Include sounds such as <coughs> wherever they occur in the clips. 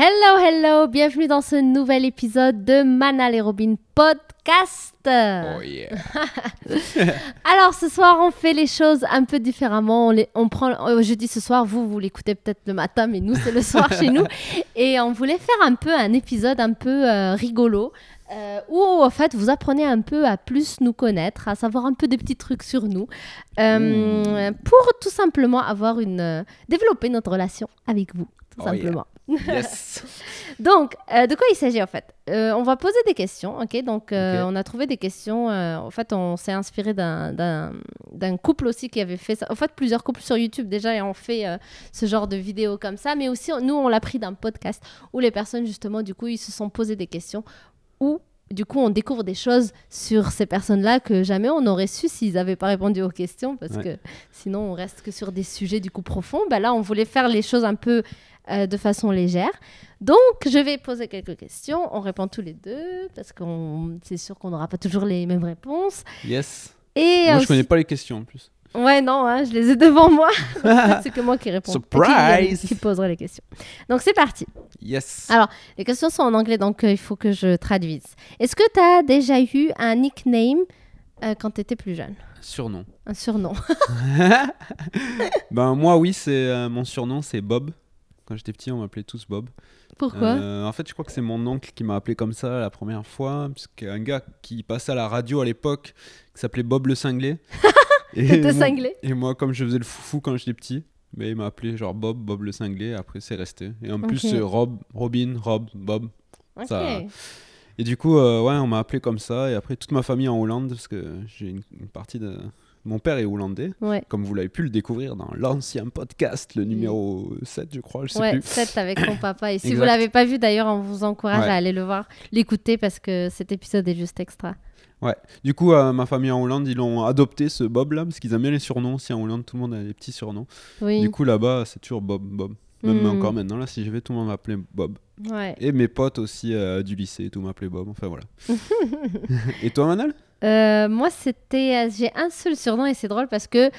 Hello, hello, bienvenue dans ce nouvel épisode de Manal et Robin Podcast. Oh yeah. <laughs> Alors ce soir, on fait les choses un peu différemment. On, les- on prend, euh, je dis ce soir, vous, vous l'écoutez peut-être le matin, mais nous, c'est le <laughs> soir chez nous. Et on voulait faire un peu un épisode un peu euh, rigolo. euh, où en fait vous apprenez un peu à plus nous connaître, à savoir un peu des petits trucs sur nous, euh, pour tout simplement avoir une développer notre relation avec vous, tout Oh yeah. <laughs> Yes. Donc, euh, de quoi il s'agit en fait? Euh, On va poser des questions, ok? Donc, euh, on a trouvé des questions. en fait, on s'est inspiré d'un- couple aussi qui avait fait ça. En fait, plusieurs couples sur YouTube déjà et ont fait ce genre de vidéos comme ça. Mais aussi, nous, on l'a pris d'un podcast où les personnes, justement, du coup, ils se sont posé des questions où. Du coup, on découvre des choses sur ces personnes-là que jamais on aurait su s'ils n'avaient pas répondu aux questions, parce Ouais. que sinon on reste que sur des sujets du coup profonds. Bah là, on voulait faire les choses un peu euh, de façon légère. Donc, je vais poser quelques questions. On répond tous les deux parce qu'on c'est sûr qu'on n'aura pas toujours les mêmes réponses. Yes. Et Moi, euh, je connais pas les questions en plus. Ouais, non, hein, je les ai devant moi. <laughs> <laughs> C'est que moi qui réponds. Surprise Qui, qui poserai les questions. Donc, c'est parti. Yes. Alors, les questions sont en anglais, donc euh, il faut que je traduise. Est-ce que tu as déjà eu un nickname euh, quand tu étais plus jeune? Surnom. Un surnom <laughs> ben moi oui, c'est euh, mon surnom c'est Bob. Quand j'étais petit, on m'appelait tous Bob. Pourquoi Euh, En fait, je crois que c'est mon oncle qui m'a appelé comme ça la première fois, puisque un gars qui passait à la radio à l'époque, qui s'appelait Bob le cinglé. <laughs> et, moi- cinglé et moi, comme je faisais le foufou quand j'étais petit, mais il m'a appelé genre Bob, Bob le cinglé. Après, c'est resté. Et en plus, c'est Rob, Robin, Rob, Bob. Ça- Et du coup, euh, ouais, on m'a appelé comme ça. Et après, toute ma famille en Hollande, parce que j'ai une, une partie de. Mon père est hollandais, Ouais. comme vous l'avez pu le découvrir dans l'ancien podcast, le numéro 7, je crois, je sais Ouais, plus. 7 avec ton <coughs> papa. Et si vous Exact. l'avez pas vu d'ailleurs, on vous encourage Ouais. à aller le voir, l'écouter parce que cet épisode est juste extra. Du coup, euh, ma famille en Hollande, ils ont adopté ce Bob là, parce qu'ils aiment bien les surnoms aussi en Hollande, tout le monde a des petits surnoms. Oui. Du coup, là-bas, c'est toujours Bob, Bob. Même Mm. encore maintenant, là, si je vais, tout le monde m'appelait Bob. Ouais. Et mes potes aussi euh, du lycée, tout m'appelait Bob. Enfin voilà. <laughs> et toi, Manal Euh, moi, c'était. euh, J'ai un seul surnom et c'est drôle parce que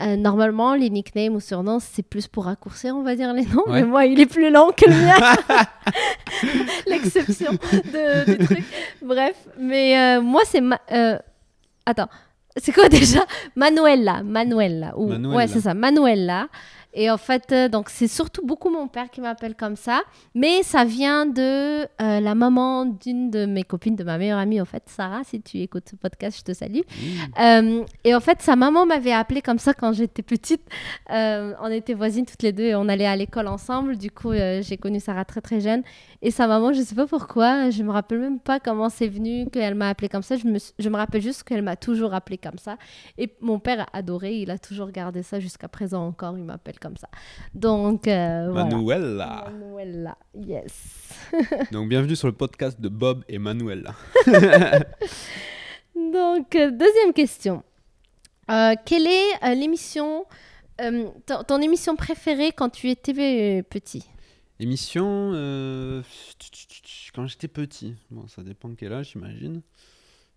euh, normalement, les nicknames ou surnoms, c'est plus pour raccourcir, on va dire, les noms. Ouais. Mais moi, il est plus long que le mien. <laughs> L'exception de- du truc. Bref. Mais moi, c'est. Ma- Attends. C'est quoi déjà? Manuela. Manuela. Ou... Manuela. Ouais, c'est ça. Manuela. Et en fait, euh, donc c'est surtout beaucoup mon père qui m'appelle comme ça, mais ça vient de euh, la maman d'une de mes copines, de ma meilleure amie, en fait, Sarah, si tu écoutes ce podcast, je te salue. Euh, et en fait, sa maman m'avait appelée comme ça quand j'étais petite. On était voisines toutes les deux et on allait à l'école ensemble. Du coup, j'ai connu Sarah très très jeune. Et sa maman, je sais pas pourquoi, je me rappelle même pas comment c'est venu qu'elle m'a appelée comme ça. Je me, je me rappelle juste qu'elle m'a toujours appelée comme ça. Et mon père a adoré, il a toujours gardé ça jusqu'à présent encore, il m'appelle comme ça. Donc, euh, voilà. Manuela. Manuela, yes. <laughs> Donc bienvenue sur le podcast de Bob et Manuela. <laughs> Donc, euh, deuxième question. Euh, quelle est euh, l'émission, euh, ton, ton émission préférée quand tu étais petit? Émission quand j'étais petit. Bon, ça dépend de quel âge, j'imagine.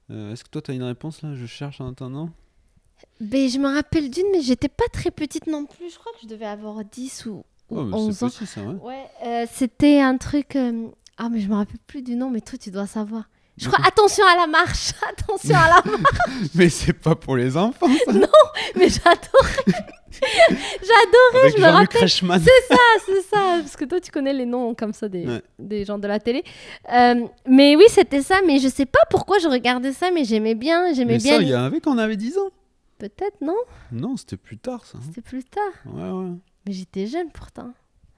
Est-ce que toi, tu as une réponse là? Je cherche en attendant. Ben, Je me rappelle d'une, mais j'étais pas très petite non plus. Je crois que je devais avoir 10 ou, ou Oh, mais 11 c'est ans. ça, ouais. Ouais, euh, c'était un truc... euh, Ah, mais je me rappelle plus du nom, mais toi, tu dois savoir. Je crois, attention à la marche, <laughs> attention à la <laughs> marche, mais c'est pas pour les enfants, ça. mais j'adorais. j'adorais, Avec je me Jean-Luc rappelle. C'est ça, c'est ça. Parce que toi, tu connais les noms comme ça des, Ouais. des gens de la télé. Euh, mais oui, c'était ça. Mais je sais pas pourquoi je regardais ça, mais j'aimais bien. J'aimais Mais bien. ça, les- il y en avait quand on avait 10 ans. Peut-être, non? Non, c'était plus tard, ça. C'était plus tard. Ouais, ouais. Mais j'étais jeune pourtant.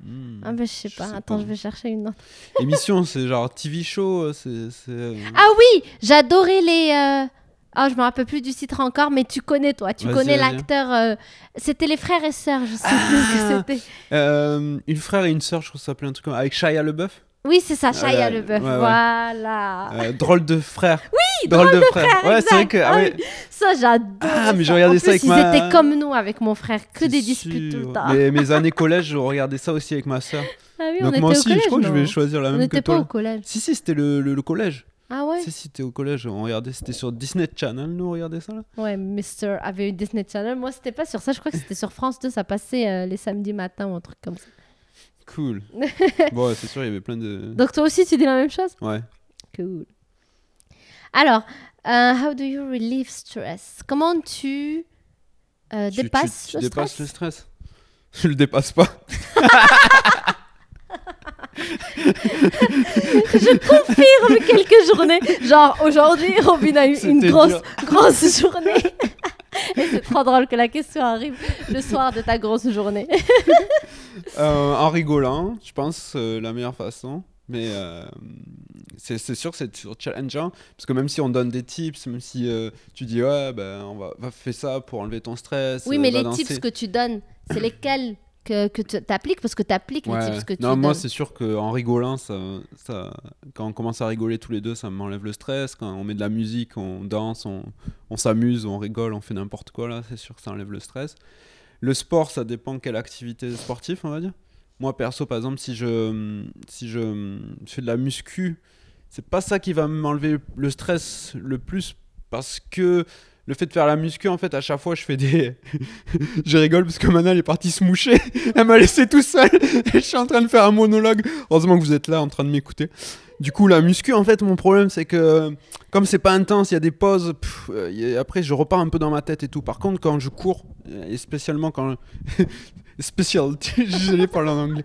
Hmm. Ah, ben je sais pas. sais Attends, pas. je vais chercher une autre. <laughs> Émission, c'est genre TV show, euh, c'est. euh, <laughs> Ah oui, j'adorais les. euh, Ah, je me rappelle plus du titre encore, mais tu connais, toi. Tu connais l'acteur. euh, C'était les frères et sœurs, je sais plus ce que Ah. c'était. euh, une frère et une sœur, je crois que ça s'appelait un truc comme avec Shia LeBeouf. Oui, c'est ça, Shia Ouais, LeBeouf. ouais, ouais. Voilà. Euh, drôle de frère. Oui, drôle, de, frère. frère, Ouais, c'est vrai que. Ah, Ah ouais. oui. Ça, j'adore. Ah, mais regardais en ça plus, avec ils ma- étaient comme nous avec mon frère, que des disputes tout le temps. Mais mes <laughs> années collège, je regardais ça aussi avec ma sœur. Ah oui, on Donc était moi au aussi, collège, je crois que je vais choisir la On même que n'était pas toi. au collège. Si, si, c'était le, le, le collège. Ah ouais Si, si, c'était au collège. On regardait, c'était sur Disney Channel, nous, on regardait ça là. Ouais, Mister avait eu Disney Channel. Moi, c'était pas sur ça. Je crois que c'était sur France 2. Ça passait euh, les samedis matins ou un truc comme ça. Cool. <laughs> bon, c'est sûr, il y avait plein de. Donc toi aussi, tu dis la même chose? Ouais. Cool. Alors, euh, how do you relieve stress? Comment tu euh, Tu- dépasses tu le dépasses stress le stress? <laughs> Je le dépasse pas. <laughs> Je confirme quelques journées. Genre, aujourd'hui, Robin a eu une grosse, dur. grosse journée. <laughs> Et c'est trop drôle que la question arrive le soir de ta grosse journée. <laughs> Euh, en rigolant, je pense, euh, la meilleure façon. Mais euh, c'est sûr que c'est challengeant. Parce que même si on donne des tips, même si euh, tu dis, ouais, ben, on va, va faire ça pour enlever ton stress. Oui, mais les danser. tips que tu donnes, c'est lesquels que, que tu appliques Parce que tu appliques Ouais. les tips que tu non, moi, c'est sûr qu'en rigolant, ça, ça, quand on commence à rigoler tous les deux, ça m'enlève le stress. Quand on met de la musique, on danse, on, on s'amuse, on rigole, on fait n'importe quoi, là, c'est sûr que ça enlève le stress. Le sport, ça dépend quelle activité sportive, on va dire. Moi, perso, par exemple, si je, si je fais de la muscu, c'est pas ça qui va m'enlever le stress le plus parce que le fait de faire la muscu, en fait, à chaque fois, je fais des. <laughs> je rigole parce que Mana, elle est partie se moucher. <laughs> Elle m'a laissé tout seul. Et <laughs> je suis en train de faire un monologue. Heureusement que vous êtes là en train de m'écouter. Du coup, la muscu, en fait, mon problème, c'est que comme c'est pas intense, il y a des pauses. euh, après, je repars un peu dans ma tête et tout. Par contre, quand je cours, euh, et spécialement quand. Spécial, je parler en anglais.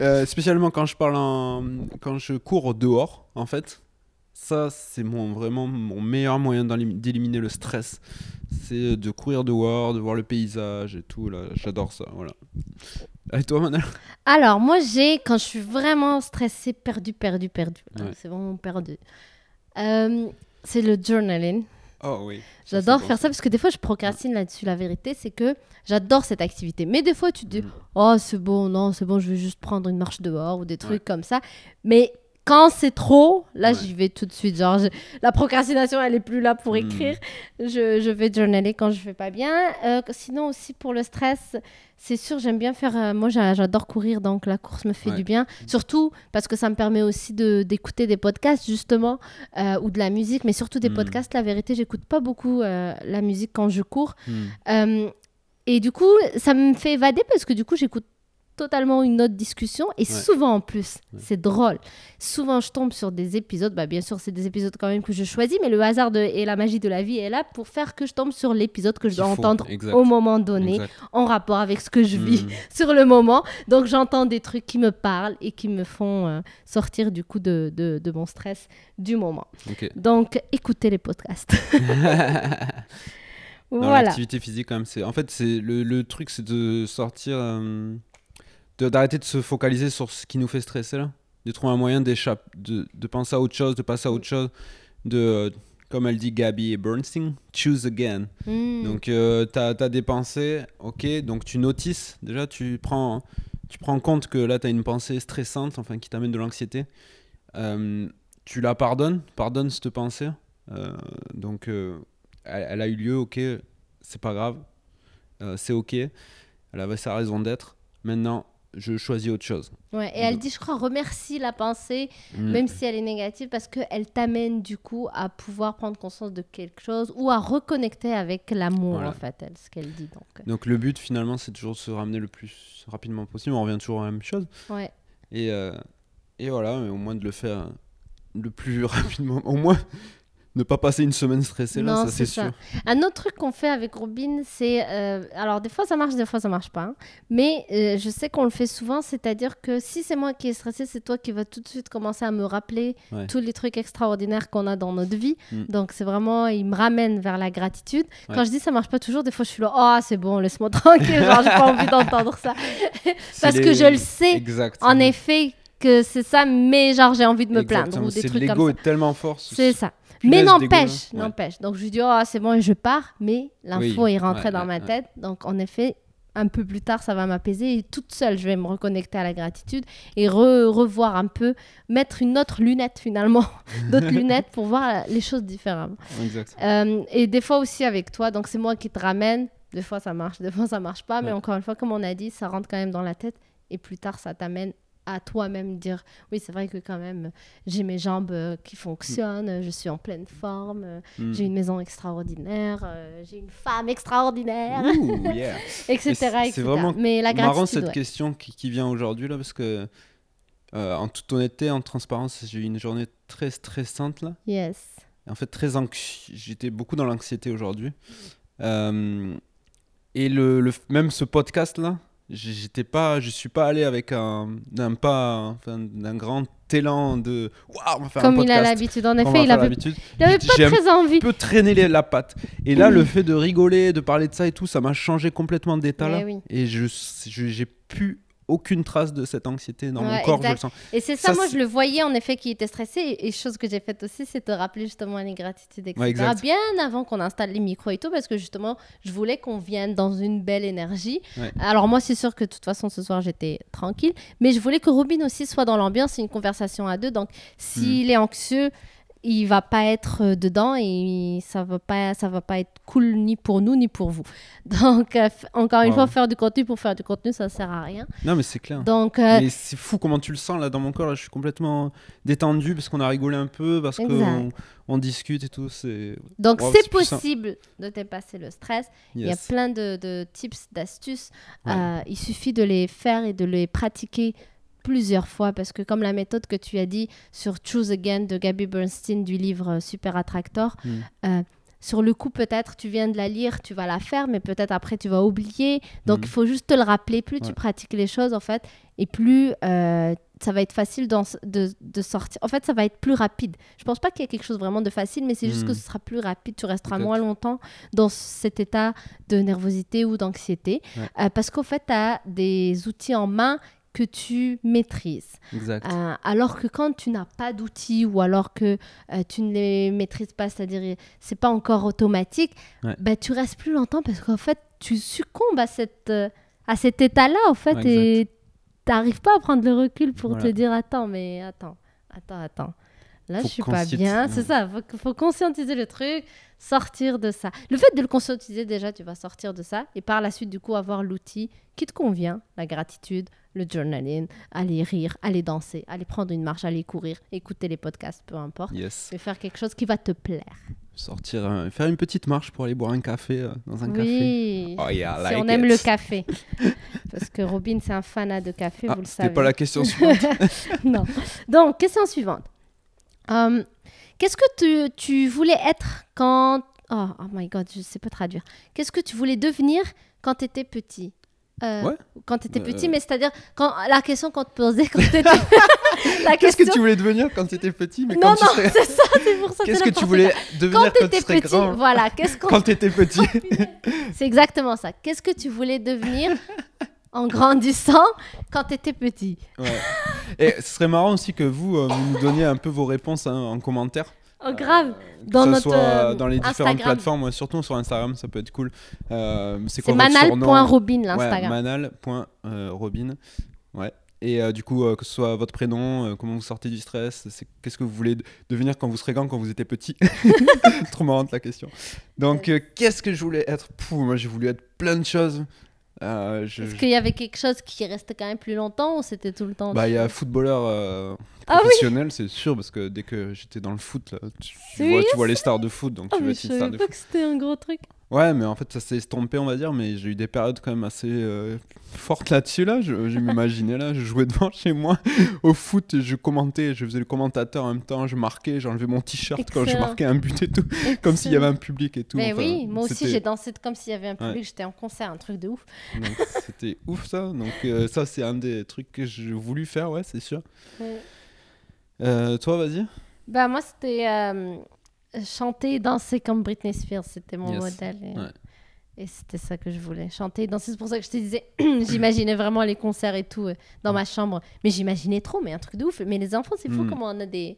Euh, spécialement quand je parle en. Quand je cours dehors, en fait. Ça, c'est mon, vraiment mon meilleur moyen d'élim- d'éliminer le stress. C'est de courir dehors, de voir le paysage et tout. Là, j'adore ça. Voilà. Et toi, Manel? Alors, moi, j'ai, quand je suis vraiment stressée, perdu, perdu, perdu. Ouais. C'est vraiment perdu. Euh, c'est le journaling. Oh oui. J'adore faire bon, ça parce que des fois, je procrastine là-dessus. La vérité, c'est que j'adore cette activité. Mais des fois, tu te dis, Mhm. oh, c'est bon, non, c'est bon, je vais juste prendre une marche dehors ou des trucs comme ça. Mais quand c'est trop, là, Ouais. j'y vais tout de suite. Genre, je- la procrastination, elle est plus là pour Mhm. écrire. Je, je vais journaler quand je fais pas bien. Euh, sinon, aussi pour le stress, c'est sûr, j'aime bien faire. euh, moi, j'a- j'adore courir, donc la course me fait Ouais. du bien. Surtout parce que ça me permet aussi de- d'écouter des podcasts, justement, euh, ou de la musique, mais surtout des Mhm. podcasts. La vérité, j'écoute pas beaucoup la musique quand je cours. Hmm. Et du coup, ça me fait évader parce que du coup, j'écoute totalement une autre discussion et souvent en plus, Ouais. c'est drôle. Souvent, je tombe sur des épisodes, bah, bien sûr, c'est des épisodes quand même que je choisis, mais le hasard de- et la magie de la vie est là pour faire que je tombe sur l'épisode que je dois entendre exact. au moment donné, Exact. en rapport avec ce que je vis Hmm. <laughs> sur le moment. Donc, j'entends des trucs qui me parlent et qui me font euh, sortir du coup de, de- de mon stress du moment. Donc, écoutez les podcasts. <laughs> Voilà. L'activité physique, quand même, c'est. En fait, c'est le, le truc, c'est de sortir. euh, D'arrêter de se focaliser sur ce qui nous fait stresser, là. De trouver un moyen d'échapper. De, de penser à autre chose, de passer à autre chose. De. Comme elle dit Gabi et Bernstein, choose again. Hmm. Donc, euh, tu as, des pensées, ok, donc tu notices, déjà, tu prends, tu prends en compte que là, tu as une pensée stressante, enfin, qui t'amène de l'anxiété. Euh, tu la pardonnes, pardonne cette pensée. Euh, donc, euh, elle, elle a eu lieu, ok, c'est pas grave, c'est ok, elle avait sa raison d'être. Maintenant, je choisis autre chose. Ouais, et elle dit, je crois, remercie la pensée, Mm. même si elle est négative, parce qu'elle t'amène du coup à pouvoir prendre conscience de quelque chose ou à reconnecter avec l'amour, Voilà. en fait, elle, ce qu'elle dit. Donc, Donc, le but, finalement, c'est toujours de se ramener le plus rapidement possible. On revient toujours à la même chose. ouais. Et, euh, et voilà, mais au moins de le faire le plus <laughs> rapidement. Au moins, ne pas passer une semaine stressée là, Non, ça c'est sûr. Un autre truc qu'on fait avec Robin, c'est. euh, alors, des fois ça marche, des fois ça marche pas. hein. Mais euh, je sais qu'on le fait souvent, c'est-à-dire que si c'est moi qui est stressée, c'est toi qui vas tout de suite commencer à me rappeler Ouais. tous les trucs extraordinaires qu'on a dans notre vie. Mm. Donc, c'est vraiment. Il me ramène vers la gratitude. Quand je dis ça marche pas toujours, des fois je suis là, oh, c'est bon, laisse-moi <laughs> tranquille, genre, j'ai pas envie d'entendre ça. Parce que je le sais, Exact. en effet, que c'est ça, mais genre, j'ai envie de me plaindre Exactement, ou des trucs comme l'ego ça. est tellement fort. ce- C'est ça. Mais n'empêche. Ouais. n'empêche. Donc je lui dis, oh, c'est bon, je pars. Mais l'info Oui, est rentrée ouais, dans ouais, ma tête. Donc en effet, un peu plus tard, ça va m'apaiser. Et toute seule, je vais me reconnecter à la gratitude et re- revoir un peu, mettre une autre lunette finalement, <laughs> d'autres <laughs> lunettes pour voir les choses différemment. Euh, et des fois aussi avec toi, donc c'est moi qui te ramène. Des fois ça marche, des fois ça marche pas. Mais encore une fois, comme on a dit, ça rentre quand même dans la tête. Et plus tard, ça t'amène à toi-même dire oui c'est vrai que quand même j'ai mes jambes euh, qui fonctionnent je suis en pleine forme euh, Mm. j'ai une maison extraordinaire euh, j'ai une femme extraordinaire Ouh, <laughs> yeah. etc., Et c'est- vraiment mais la marrant cette ouais. question qui, qui vient aujourd'hui là parce que euh, en toute honnêteté, en transparence, j'ai eu une journée très stressante là. yes En fait, très J'étais beaucoup dans l'anxiété aujourd'hui. Euh, et le, le- même ce podcast là, j'étais pas, je suis pas allé avec un, d'un pas, enfin, d'un grand élan de waouh, on va faire comme un il a podcast. l'habitude en effet il avait, il avait pas un très envie peu traîner les- la patte. Et là, le fait de rigoler, de parler de ça et tout, ça m'a changé complètement d'état là. Mais oui. Et je, j'ai plus aucune trace de cette anxiété dans mon corps, je le sens. Et c'est ça, Ça, moi je le voyais en effet qui était stressé. Et chose que j'ai faite aussi, c'est te rappeler justement les gratitudes, etc. Ouais. Bien avant qu'on installe les micros et tout, parce que justement, je voulais qu'on vienne dans une belle énergie. Ouais. Alors moi, c'est sûr que de toute façon, ce soir, j'étais tranquille. Mais je voulais que Robin aussi soit dans l'ambiance. Une conversation à deux. Donc Hmm. s'il est anxieux, il va pas être euh, dedans et ça va pas ça va pas être cool ni pour nous ni pour vous <laughs> donc euh, encore une Wow. fois faire du contenu pour faire du contenu ça sert à rien Non, mais c'est clair. donc euh, Mais c'est fou comment tu le sens là dans mon corps. Là, je suis complètement détendu parce qu'on a rigolé un peu, parce qu'on on discute et tout. C'est Donc Wow, c'est puissant. possible de dépasser le stress. Il y a plein de, de tips, d'astuces. Ouais. Euh, il suffit de les faire et de les pratiquer plusieurs fois parce que comme la méthode que tu as dit sur Choose Again de Gabby Bernstein du livre euh, Super Attractor, Mm. euh, sur le coup peut-être tu viens de la lire, tu vas la faire, mais peut-être après tu vas oublier. Donc Mm. il faut juste te le rappeler. Plus tu pratiques les choses en fait, et plus euh, ça va être facile de, de sortir. En fait, ça va être plus rapide. Je pense pas qu'il y ait quelque chose vraiment de facile, mais c'est juste Mm. que ce sera plus rapide. Tu resteras moins longtemps dans cet état de nervosité ou d'anxiété. Ouais. Euh, parce qu'au fait, tu as des outils en main que tu maîtrises. Exact. Euh, alors que quand tu n'as pas d'outils ou alors que euh, tu ne les maîtrises pas, c'est-à-dire c'est pas encore automatique, Ouais. bah, tu restes plus longtemps parce qu'en fait, tu succombes à, cette, euh, à cet état-là, en fait, et tu n'arrives pas à prendre le recul pour te dire attends, mais attends, attends, attends. Là, Faut je suis pas bien. C'est ça, faut, faut conscientiser le truc, sortir de ça. Le fait de le conscientiser, déjà, tu vas sortir de ça et par la suite, du coup, avoir l'outil qui te convient, la gratitude, le journaling, aller rire, aller danser, aller prendre une marche, aller courir, écouter les podcasts, peu importe, Yes. mais faire quelque chose qui va te plaire. Sortir, euh, faire une petite marche pour aller boire un café euh, dans un café. oui. Oh yeah, si like on aime le café. <laughs> Parce que Robin, c'est un fanat de café, Ah, vous le C'était savez. pas la question suivante. <laughs> non. Donc, question suivante. Hum, Qu'est-ce que tu, tu voulais être quand... Oh, oh my God, je sais pas traduire. Qu'est-ce que tu voulais devenir quand tu étais petit? Euh, Ouais. Quand tu étais Euh, petit, mais c'est-à-dire quand la question qu'on te posait quand tu étais... <laughs> Qu'est-ce question... que tu voulais devenir quand tu étais petit mais Non, quand non, serais- <laughs> c'est ça, c'est pour ça Qu'est-ce que tu voulais devenir Quand tu étais petit, grand voilà, qu'est-ce qu'on... <laughs> Quand tu étais petit? C'est exactement ça. Qu'est-ce que tu voulais devenir en grandissant quand tu étais petit? Ouais. Et ce serait marrant aussi que vous, euh, vous nous donniez un peu vos réponses hein, en commentaire. Oh, grave. Que Dans ça notre soit euh, dans les différentes Instagram. plateformes, ouais, surtout sur Instagram, ça peut être cool. Euh, c'est manal.robin, Ouais, l'Instagram. manal.robin. Ouais. Et euh, du coup, euh, que ce soit votre prénom, euh, comment vous sortez du stress, c'est qu'est-ce que vous voulez de- devenir quand vous serez grand, quand vous étiez petit? <laughs> Trop marrante la question. Donc, euh, qu'est-ce que je voulais être? Pouh, Moi, j'ai voulu être plein de choses. Euh, je- Est-ce qu'il y avait quelque chose qui restait quand même plus longtemps ou c'était tout le temps Bah, il y a footballeur euh, Ah oui professionnel, c'est sûr, parce que dès que j'étais dans le foot, là, tu, tu vois, tu vois les stars de foot, donc tu mais être je une star savais pas foot. que c'était un gros truc. Ouais, mais en fait, ça s'est estompé, on va dire, mais j'ai eu des périodes quand même assez euh, fortes là-dessus, là. Je, je m'imaginais, là, je jouais devant <laughs> chez moi au foot, et je commentais, je faisais le commentateur en même temps, je marquais, j'enlevais mon t-shirt quand je marquais un but et tout, comme s'il y avait un public et tout. Mais enfin, oui, moi aussi j'ai dansé comme s'il y avait un Ouais. public, j'étais en concert, un truc de ouf. C'était <laughs> ouf, ça. Donc, euh, ça, c'est un des trucs que j'ai voulu faire, ouais, c'est sûr. Euh, toi, vas-y. Bah moi c'était chanter et danser comme Britney Spears, c'était mon Yes. modèle. Et, Ouais. et c'était ça que je voulais, chanter et danser. C'est pour ça que je te disais, <clears throat> j'imaginais vraiment les concerts et tout euh, dans ma chambre. Mais j'imaginais trop, mais un truc de ouf. Mais les enfants, c'est fou Mm. comment on a des,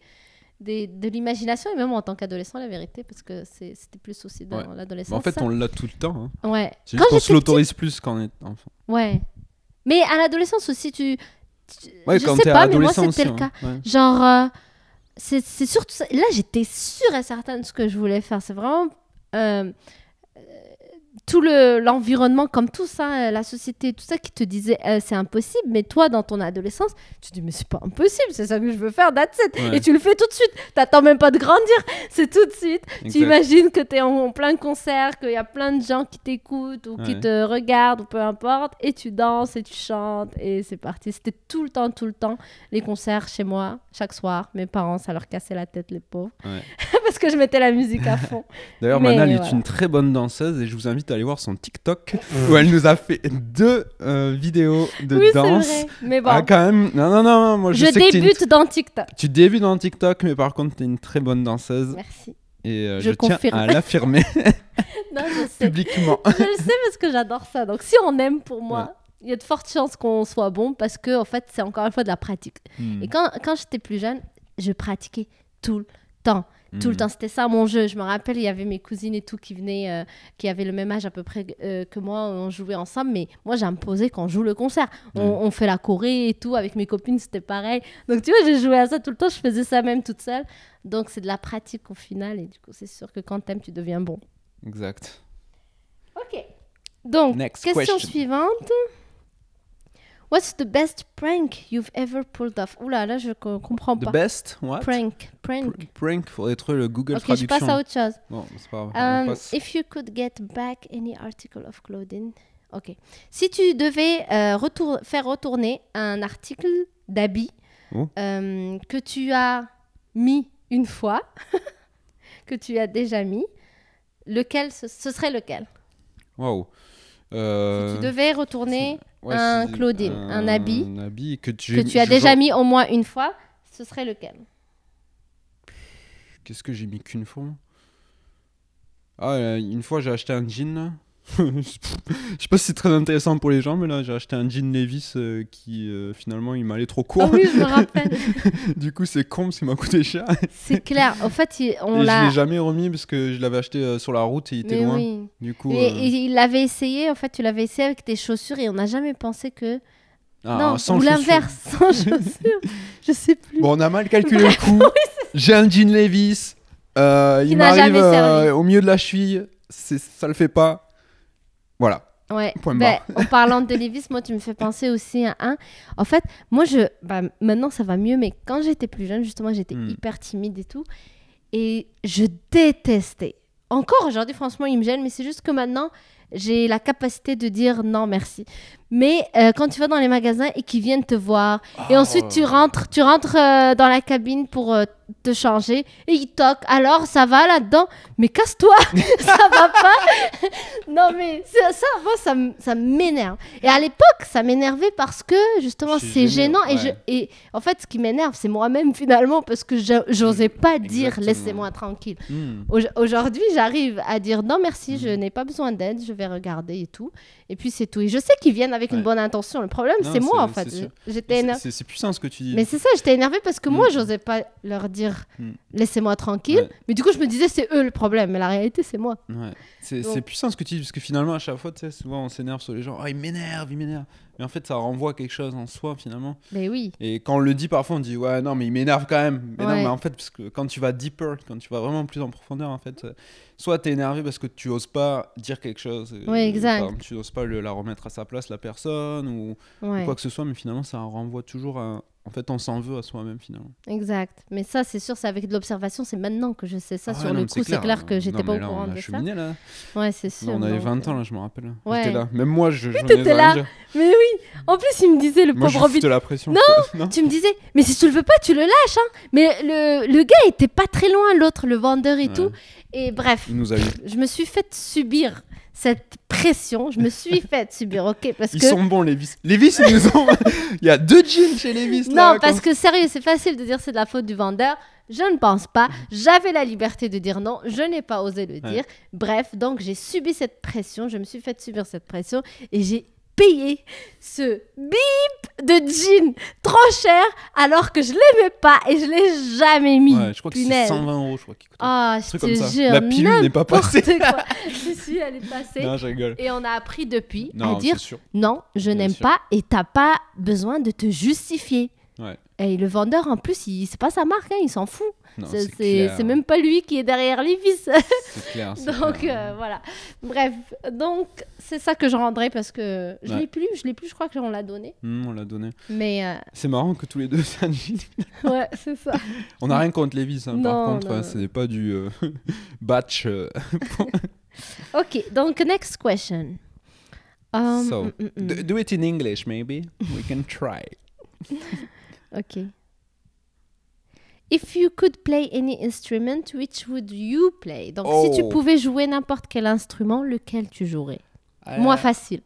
des, de l'imagination, et même en tant qu'adolescent, la vérité, parce que c'est- c'était plus aussi dans Ouais. l'adolescence. Bah, en fait, ça. on l'a tout le temps. hein. Ouais. Quand qu'on se l'autorise plus quand on est enfant. Ouais. Mais à l'adolescence aussi, tu. tu- Ouais, je quand sais pas, mais moi c'était le cas. hein. Ouais. Genre, euh, c'est surtout ça. Là, j'étais sûre et certaine de ce que je voulais faire. C'est vraiment euh, tout le- l'environnement, comme tout ça, euh, la société, tout ça qui te disait euh, c'est impossible, mais toi, dans ton adolescence, tu te dis mais c'est pas impossible, c'est ça que je veux faire, that's it. Ouais. Et tu le fais tout de suite. T'attends même pas de grandir, <laughs> c'est tout de suite. Tu imagines que tu es en, en plein concert, qu'il y a plein de gens qui t'écoutent ou qui te regardent ou peu importe, et tu danses et tu chantes et c'est parti. C'était tout le temps, tout le temps les concerts chez moi, chaque soir. Mes parents, ça leur cassait la tête, les pauvres, Ouais. <laughs> parce que je mettais la musique à fond. <laughs> D'ailleurs, Manal est voilà. une très bonne danseuse et je vous invite à aller voir son TikTok où elle nous a fait deux euh, vidéos de oui, c'est danse. vrai. Mais bon, Ah, quand même. Non, non, non, moi je, je sais que t'es une- débute dans TikTok. Tu débutes dans TikTok, mais par contre, t'es une très bonne danseuse Merci. et euh, Je je, tiens confirme. à l'affirmer <laughs> Non, je sais. <laughs> publiquement. je le sais parce que j'adore ça. Donc, si on aime pour moi, il y a de fortes chances qu'on soit bon parce que, en fait, c'est encore une fois de la pratique. Hmm. Et quand, quand j'étais plus jeune, je pratiquais tout le temps. Tout le Hmm. temps, c'était ça mon jeu. Je me rappelle, il y avait mes cousines et tout qui venaient, euh, qui avaient le même âge à peu près euh, que moi. On jouait ensemble, mais moi, j'imposais qu'on joue le concert. On, on fait la choré et tout. Avec mes copines, c'était pareil. Donc, tu vois, j'ai joué à ça tout le temps. Je faisais ça même toute seule. Donc, c'est de la pratique au final. Et du coup, c'est sûr que quand t'aimes, tu deviens bon. Exact. Ok. Donc, Next question question. suivante. What's the best prank you've ever pulled off? Oula, là, je co- comprends The pas. best What? Prank, prank. Pr- Prank, faudrait trouver le Google Ok, je Traduction. passe à autre chose. Bon, c'est pas grave. Um, if you could get back any article of clothing. Ok. Si tu devais euh, retour- faire retourner un article d'habit Oh. euh, que tu as mis une fois, <laughs> que tu as déjà mis, lequel ce, ce serait lequel? Waouh. Si Euh, tu devais retourner ouais, un clothing, un habit Un habit que tu, que tu as je- déjà genre- mis au moins une fois, ce serait lequel? Qu'est-ce que j'ai mis qu'une fois? Ah, euh, une fois j'ai acheté un jean. <laughs> je sais pas si c'est très intéressant pour les gens, mais là j'ai acheté un jean Levis euh, qui euh, finalement il m'allait trop court. Ah oui, je me rappelle. <laughs> du coup c'est con qu'il m'a coûté cher. C'est clair. En fait, il- on et je l'a. l'ai jamais remis parce que je l'avais acheté euh, sur la route et il était Mais loin. oui. Du coup, Et, et il l'avait essayé, en fait, tu l'avais essayé avec tes chaussures et on n'a jamais pensé que. ah, non, sans ou l'inverse, <laughs> sans chaussures. Je sais plus. Bon, on a mal calculé le coup. J'ai un jean Levis. il m'arrive au milieu de la cheville. C'est- Ça le fait pas. Voilà. Ouais. Point Ben, en parlant de <laughs> Levis, moi, tu me fais penser aussi à un. En fait, moi, je. bah, maintenant, ça va mieux, mais quand j'étais plus jeune, justement, j'étais Hmm. hyper timide et tout. Et je détestais. Encore aujourd'hui, franchement, il me gêne, mais c'est juste que maintenant, j'ai la capacité de dire non, merci. Mais euh, quand tu vas dans les magasins et qu'ils viennent te voir, et ensuite tu rentres, tu rentres euh, dans la cabine pour euh, te changer, et ils toquent. Alors, ça va là-dedans Mais casse-toi <laughs> Ça va pas <laughs> Non, mais ça, ça, moi, ça, m'énerve. Et à l'époque, ça m'énervait parce que, justement, C'est gênant. Et, je, et en fait, ce qui m'énerve, c'est moi-même, finalement, parce que je- j'osais pas dire laissez-moi tranquille. Hmm. Au- Aujourd'hui, j'arrive à dire non merci, je Mhm. n'ai pas besoin d'aide, je vais regarder et tout. Et puis c'est tout. Et je sais qu'ils viennent avec une bonne intention. Le problème, c'est moi en fait. J'étais C'est- énervée. C'est c'est puissant ce que tu dis. Mais c'est ça, j'étais énervée parce que moi, Mhm. j'osais pas leur dire Mhm. laissez-moi tranquille. Ouais. Mais du coup, je me disais c'est eux le problème. Mais la réalité, c'est moi. Ouais. C'est puissant ce que tu dis, parce que finalement, à chaque fois, tu sais, souvent on s'énerve sur les gens. Ah, il m'énerve, il m'énerve. Mais en fait, ça renvoie quelque chose en soi, finalement. Mais oui. Et quand on le dit, parfois, on dit, ouais, non, mais il m'énerve quand même. Mais non, mais en fait, parce que quand tu vas deeper, quand tu vas vraiment plus en profondeur, en fait, euh, soit t'es énervé parce que tu oses pas dire quelque chose. Ouais, exact. exemple, tu oses pas le- la remettre à sa place, la personne, ou, ou quoi que ce soit, mais finalement, ça renvoie toujours à. En fait, on s'en veut à soi-même, finalement. exact. Mais ça, c'est sûr, c'est avec de l'observation. C'est maintenant que je sais ça. Ah Sur le coup, c'est clair que j'étais pas au courant on a de ça. là. Ouais, c'est sûr. on avait donc, 20 euh, ans, là, je me rappelle. Ouais. J'étais là. Même moi, je. j'en t'étais ai là. Mais oui. En plus, il me disait le Moi, pauvre foutais la pression. Non, non Tu me disais, mais si tu le veux pas, tu le lâches. Hein. Mais le, le gars était pas très loin, l'autre, le vendeur et Ouais. tout. Et bref, Il nous a eu. je me suis fait subir cette pression. Je me suis <laughs> fait subir, ok Parce Ils que. sont bons, Levis. Levis, ils nous ont. <laughs> Il y a deux jeans chez Levis. Non, parce que sérieux, c'est facile de dire c'est de la faute du vendeur. Je ne pense pas. J'avais la liberté de dire non. Je n'ai pas osé le Ouais. dire. Bref, donc j'ai subi cette pression. Je me suis fait subir cette pression et j'ai payé ce bip de jean trop cher alors que je l'aimais pas et je l'ai jamais mis. Ouais, je crois que c'est Punaise. 120 euros, je crois. Ah, je truc te jure. La pilule n'est pas passée. quoi. <laughs> si, si, elle est passée. Non, je rigole. Et on a appris depuis Non, à dire sûr. non, je n'aime pas et t'as pas besoin de te justifier. Ouais. Et le vendeur, en plus, il... c'est pas sa marque, hein, il s'en fout. C'est- c'est C'est c'est même pas lui qui est derrière les vis. C'est clair. <laughs> c'est donc clair. euh, voilà. Bref, donc c'est ça que je rendrai parce que je Ouais. l'ai plus, je l'ai plus, je crois que on l'a donné. Hmm, on l'a donné. Mais euh, C'est marrant que tous les deux, <laughs> c'est jean. ouais, c'est ça. On n'a rien contre les vis, hein, Non, par contre, non, hein, non. ce n'est pas du euh, <laughs> batch. euh, Ok, donc next question. Um, So, mm, mm, mm. do it in English, maybe. We can try. Ok. If you could play any instrument, which would you play? Donc, si tu Oh. pouvais jouer n'importe quel instrument, lequel tu jouerais? Moi, Euh, facile.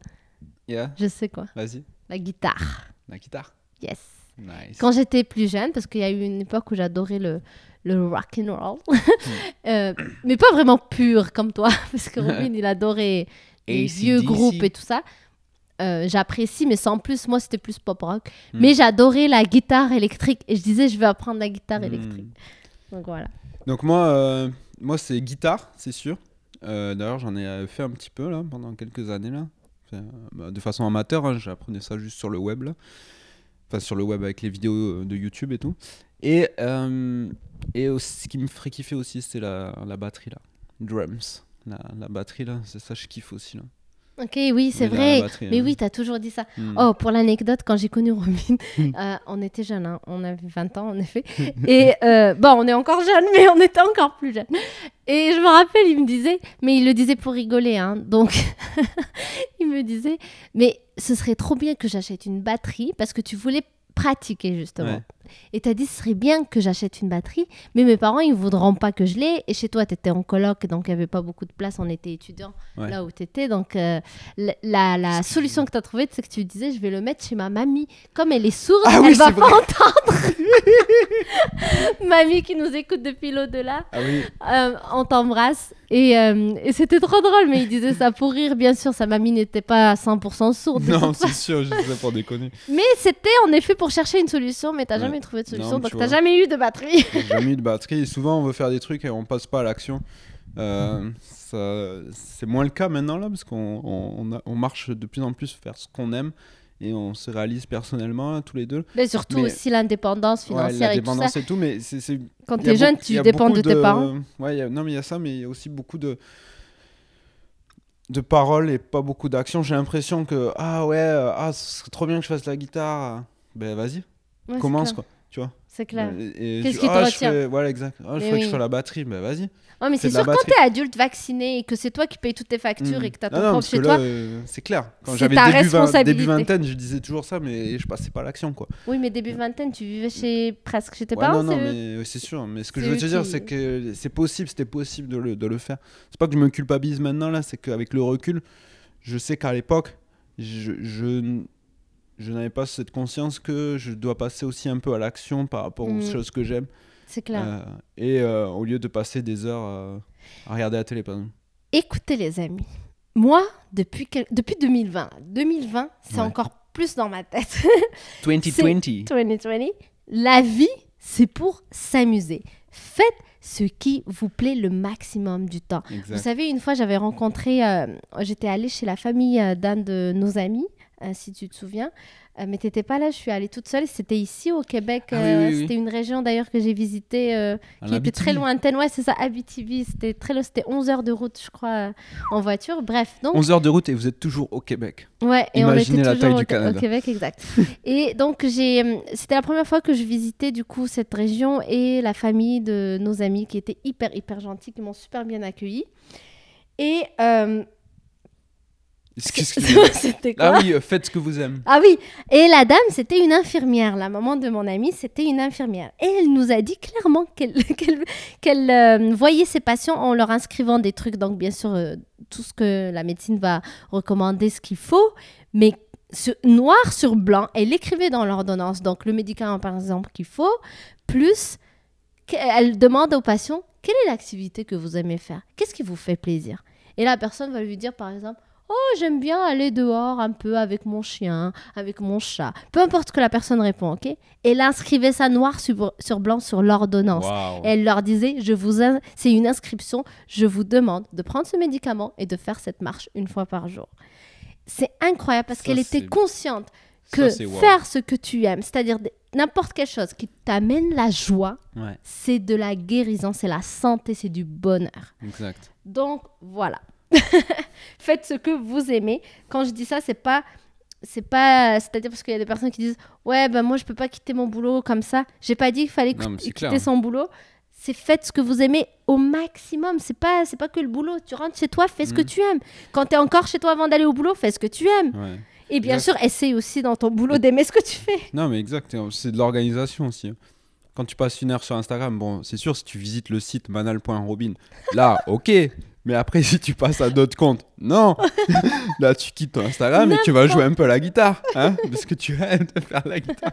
Yeah, Je sais quoi. vas-y. La guitare. La guitare. Yes. Nice. Quand j'étais plus jeune, parce qu'il y a eu une époque où j'adorais le, le rock and roll, <laughs> Euh, mais pas vraiment pur comme toi, <laughs> parce que <laughs> Robin, il adorait les vieux groupes et tout ça. Euh, J'apprécie, mais sans plus, moi, c'était plus pop rock. Hmm. Mais j'adorais la guitare électrique et je disais, je vais apprendre la guitare Hmm. électrique. Donc voilà. Donc moi, euh, moi c'est guitare, c'est sûr. Euh, D'ailleurs, j'en ai fait un petit peu là pendant quelques années là, Enfin, bah, de façon amateur. hein, J'apprenais ça juste sur le web là, enfin sur le web avec les vidéos de YouTube et tout. Et et aussi, ce qui me ferait kiffer aussi, c'est la, la batterie là, drums. La, la batterie là, c'est ça je kiffe aussi là. Ok, oui, c'est vrai. batterie, Mais hein. oui, t'as toujours dit ça. Hmm. Oh, pour l'anecdote, quand j'ai connu Robin, <laughs> Hmm. euh, on était jeunes, hein, on avait 20 ans en effet. <laughs> Et euh, bon, on est encore jeunes, mais on était encore plus jeunes. Et je me rappelle, il me disait, mais il le disait pour rigoler, hein, donc <laughs> il me disait, mais ce serait trop bien que j'achète une batterie parce que tu voulais pratiquer justement. Ouais. Et t'as dit, ce serait bien que j'achète une batterie, mais mes parents, ils voudront pas que je l'ai. Et chez toi, t'étais en coloc, donc il y avait pas beaucoup de place, on était étudiants Ouais. là où t'étais. Donc euh, la, solution que t'as trouvée, c'est que tu disais, je vais le mettre chez ma mamie. Comme elle est sourde, Ah oui, elle va pas vrai. entendre. <laughs> mamie qui nous écoute depuis l'au-delà, Ah oui. euh, on t'embrasse. Et, euh, et c'était trop drôle, mais il disait ça pour rire, bien sûr. Sa mamie n'était pas à 100% sourde. de Non, c'est sûr, je disais pour déconner. Mais c'était en effet pour chercher une solution, mais t'as Ouais. jamais trouvé de Non, solution, mais donc tu t'as vois. jamais eu de batterie. Jamais eu de batterie. Et souvent, on veut faire des trucs et on passe pas à l'action. Euh, c'est moins le cas maintenant là parce qu'on on, on a- on marche de plus en plus vers ce qu'on aime et on se réalise personnellement là, tous les deux. Mais surtout Mais- aussi l'indépendance Ouais, financière la et tout ça. et tout, mais c'est Quand t'es jeune, tu dépends de tes parents. Ouais, il y a- non mais il y a ça, mais il y a aussi beaucoup de de paroles et pas beaucoup d'action. J'ai l'impression que ah ouais, euh, ah ce serait trop bien que je fasse la guitare. Ben vas-y, Ouais, commence quoi, tu vois. C'est clair. Euh, Qu'est-ce qui te ah, je retient fais- Voilà, exact. Ah, il Mais faudrait que je oui. fasse la batterie. Ben vas-y. Ouais, mais Fais c'est sûr, quand t'es adulte vacciné et que c'est toi qui payes toutes tes factures Mm. et que t'as ton propre chez toi. euh, c'est clair. Quand j'avais début, vingt- début vingtaine, je disais toujours ça, mais je passais pas à l'action, quoi. Oui, mais début vingtaine, tu vivais chez presque chez tes Ouais, parents. non, non, mais c'est sûr. Mais ce que je veux eux te dire, qui- c'est que c'est possible, c'était possible de le, de le faire. C'est pas que je me culpabilise maintenant, là, c'est qu'avec le recul, je sais qu'à l'époque, je, je, n'avais pas cette conscience que je dois passer aussi un peu à l'action par rapport aux Mm. choses que j'aime. C'est clair. Euh, et euh, au lieu de passer des heures euh, à regarder la télé, par exemple. Écoutez, les amis, moi, depuis, quel- depuis 2020, 2020, c'est Ouais. encore plus dans ma tête. <laughs> 2020. 2020, la vie, c'est pour s'amuser. Faites ce qui vous plaît le maximum du temps. Vous savez, une fois, j'avais rencontré, j'étais allée chez la famille d'un de nos amis, euh, si tu te souviens, Euh, mais t'étais pas là, je suis allée toute seule. C'était ici au Québec. Ah euh, oui, oui. C'était une région d'ailleurs que j'ai visitée euh, qui était très lointaine. Ouais, c'est ça, Abitibi. C'était très loin, c'était 11 heures de route, je crois, euh, en voiture. Bref, donc 11 heures de route et vous êtes toujours au Québec. Ouais, et on Imaginez était la toujours taille au, du Canada. au Québec, exact. <laughs> et donc, j'ai, c'était la première fois que je visitais du coup cette région et la famille de nos amis qui étaient hyper, hyper gentils, qui m'ont super bien accueilli. Et <laughs> c'était quoi Ah oui, euh, faites ce que vous aimez. Ah oui, et la dame, c'était une infirmière. La maman de mon amie, c'était une infirmière. Et elle nous a dit clairement <laughs> qu'elle euh, voyait ses patients en leur inscrivant des trucs. Donc, bien sûr, euh, tout ce que la médecine va recommander, ce qu'il faut. Mais ce- noir sur blanc, elle écrivait dans l'ordonnance. Donc, le médicament, par exemple, qu'il faut, plus elle demande au patient quelle est l'activité que vous aimez faire? Qu'est-ce qui vous fait plaisir? Et la personne va lui dire, par exemple, Oh, j'aime bien aller dehors un peu avec mon chien, avec mon chat. Peu importe ce que la personne répond, ok? Et elle inscrivait ça noir sur, sur blanc sur l'ordonnance. Elle leur disait, je vous in- c'est une inscription, je vous demande de prendre ce médicament et de faire cette marche une fois par jour. C'est incroyable parce qu'elle était consciente que Ça, c'est wow. faire ce que tu aimes, c'est-à-dire n'importe quelle chose qui t'amène la joie, Ouais, c'est de la guérison, c'est la santé, c'est du bonheur. exact. Donc voilà. <laughs> Faites ce que vous aimez. Quand je dis ça, c'est pas c'est pas c'est-à-dire parce qu'il y a des personnes qui disent "Ouais, ben moi je peux pas quitter mon boulot comme ça." J'ai pas dit qu'il fallait Non, c'est quitter clair. son boulot. C'est faites ce que vous aimez au maximum. C'est pas c'est pas que le boulot. Tu rentres chez toi, fais ce que Mhm. tu aimes. Quand tu es encore chez toi avant d'aller au boulot, fais ce que tu aimes. Ouais. Et bien Exact. sûr, essaye aussi dans ton boulot d'aimer ce que tu fais. Non, mais exact. C'est de l'organisation aussi. hein. Quand tu passes une heure sur Instagram, bon, c'est sûr, si tu visites le site manal.robin, là, ok. Mais après, <laughs> si tu passes à d'autres comptes, non. <laughs> là, tu quittes ton Instagram et tu vas jouer un peu à la guitare. Hein, parce que tu <laughs> aimes de faire la guitare.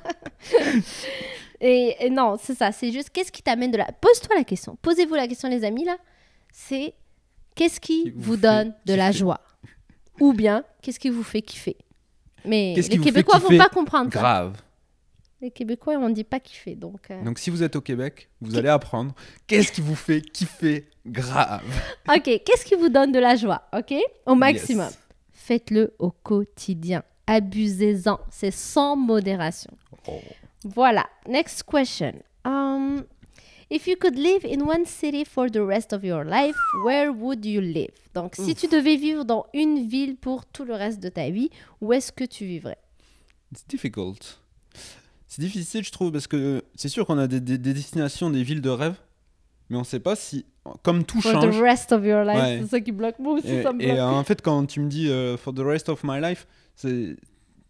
Et, et non, c'est ça. C'est juste qu'est-ce qui t'amène de la. Pose-toi la question. Posez-vous la question, les amis, là. C'est qu'est-ce qui Qui vous donne de la joie? Ou bien, qu'est-ce qui vous fait kiffer? Mais les Québécois vont pas comprendre. Grave. Les Québécois, on dit pas kiffer. Donc, euh, Donc, si vous êtes au Québec, vous allez apprendre qu'est-ce qui vous fait kiffer grave. <laughs> ok, qu'est-ce qui vous donne de la joie Ok, au maximum. Yes. Faites-le au quotidien. Abusez-en. C'est sans modération. Oh. Voilà. Next question. Um, if you could live in one city for the rest of your life, where would you live? Donc, si tu devais vivre dans une ville pour tout le reste de ta vie, où est-ce que tu vivrais? It's difficult. C'est difficile, je trouve, parce que c'est sûr qu'on a des, des- des destinations, des villes de rêve, mais on sait pas si, comme tout For change. the rest of your life. Ouais. C'est ça qui bloque. Moi aussi, Et, ça me et, bloque. euh, en fait, quand tu me dis euh, for the rest of my life, c'est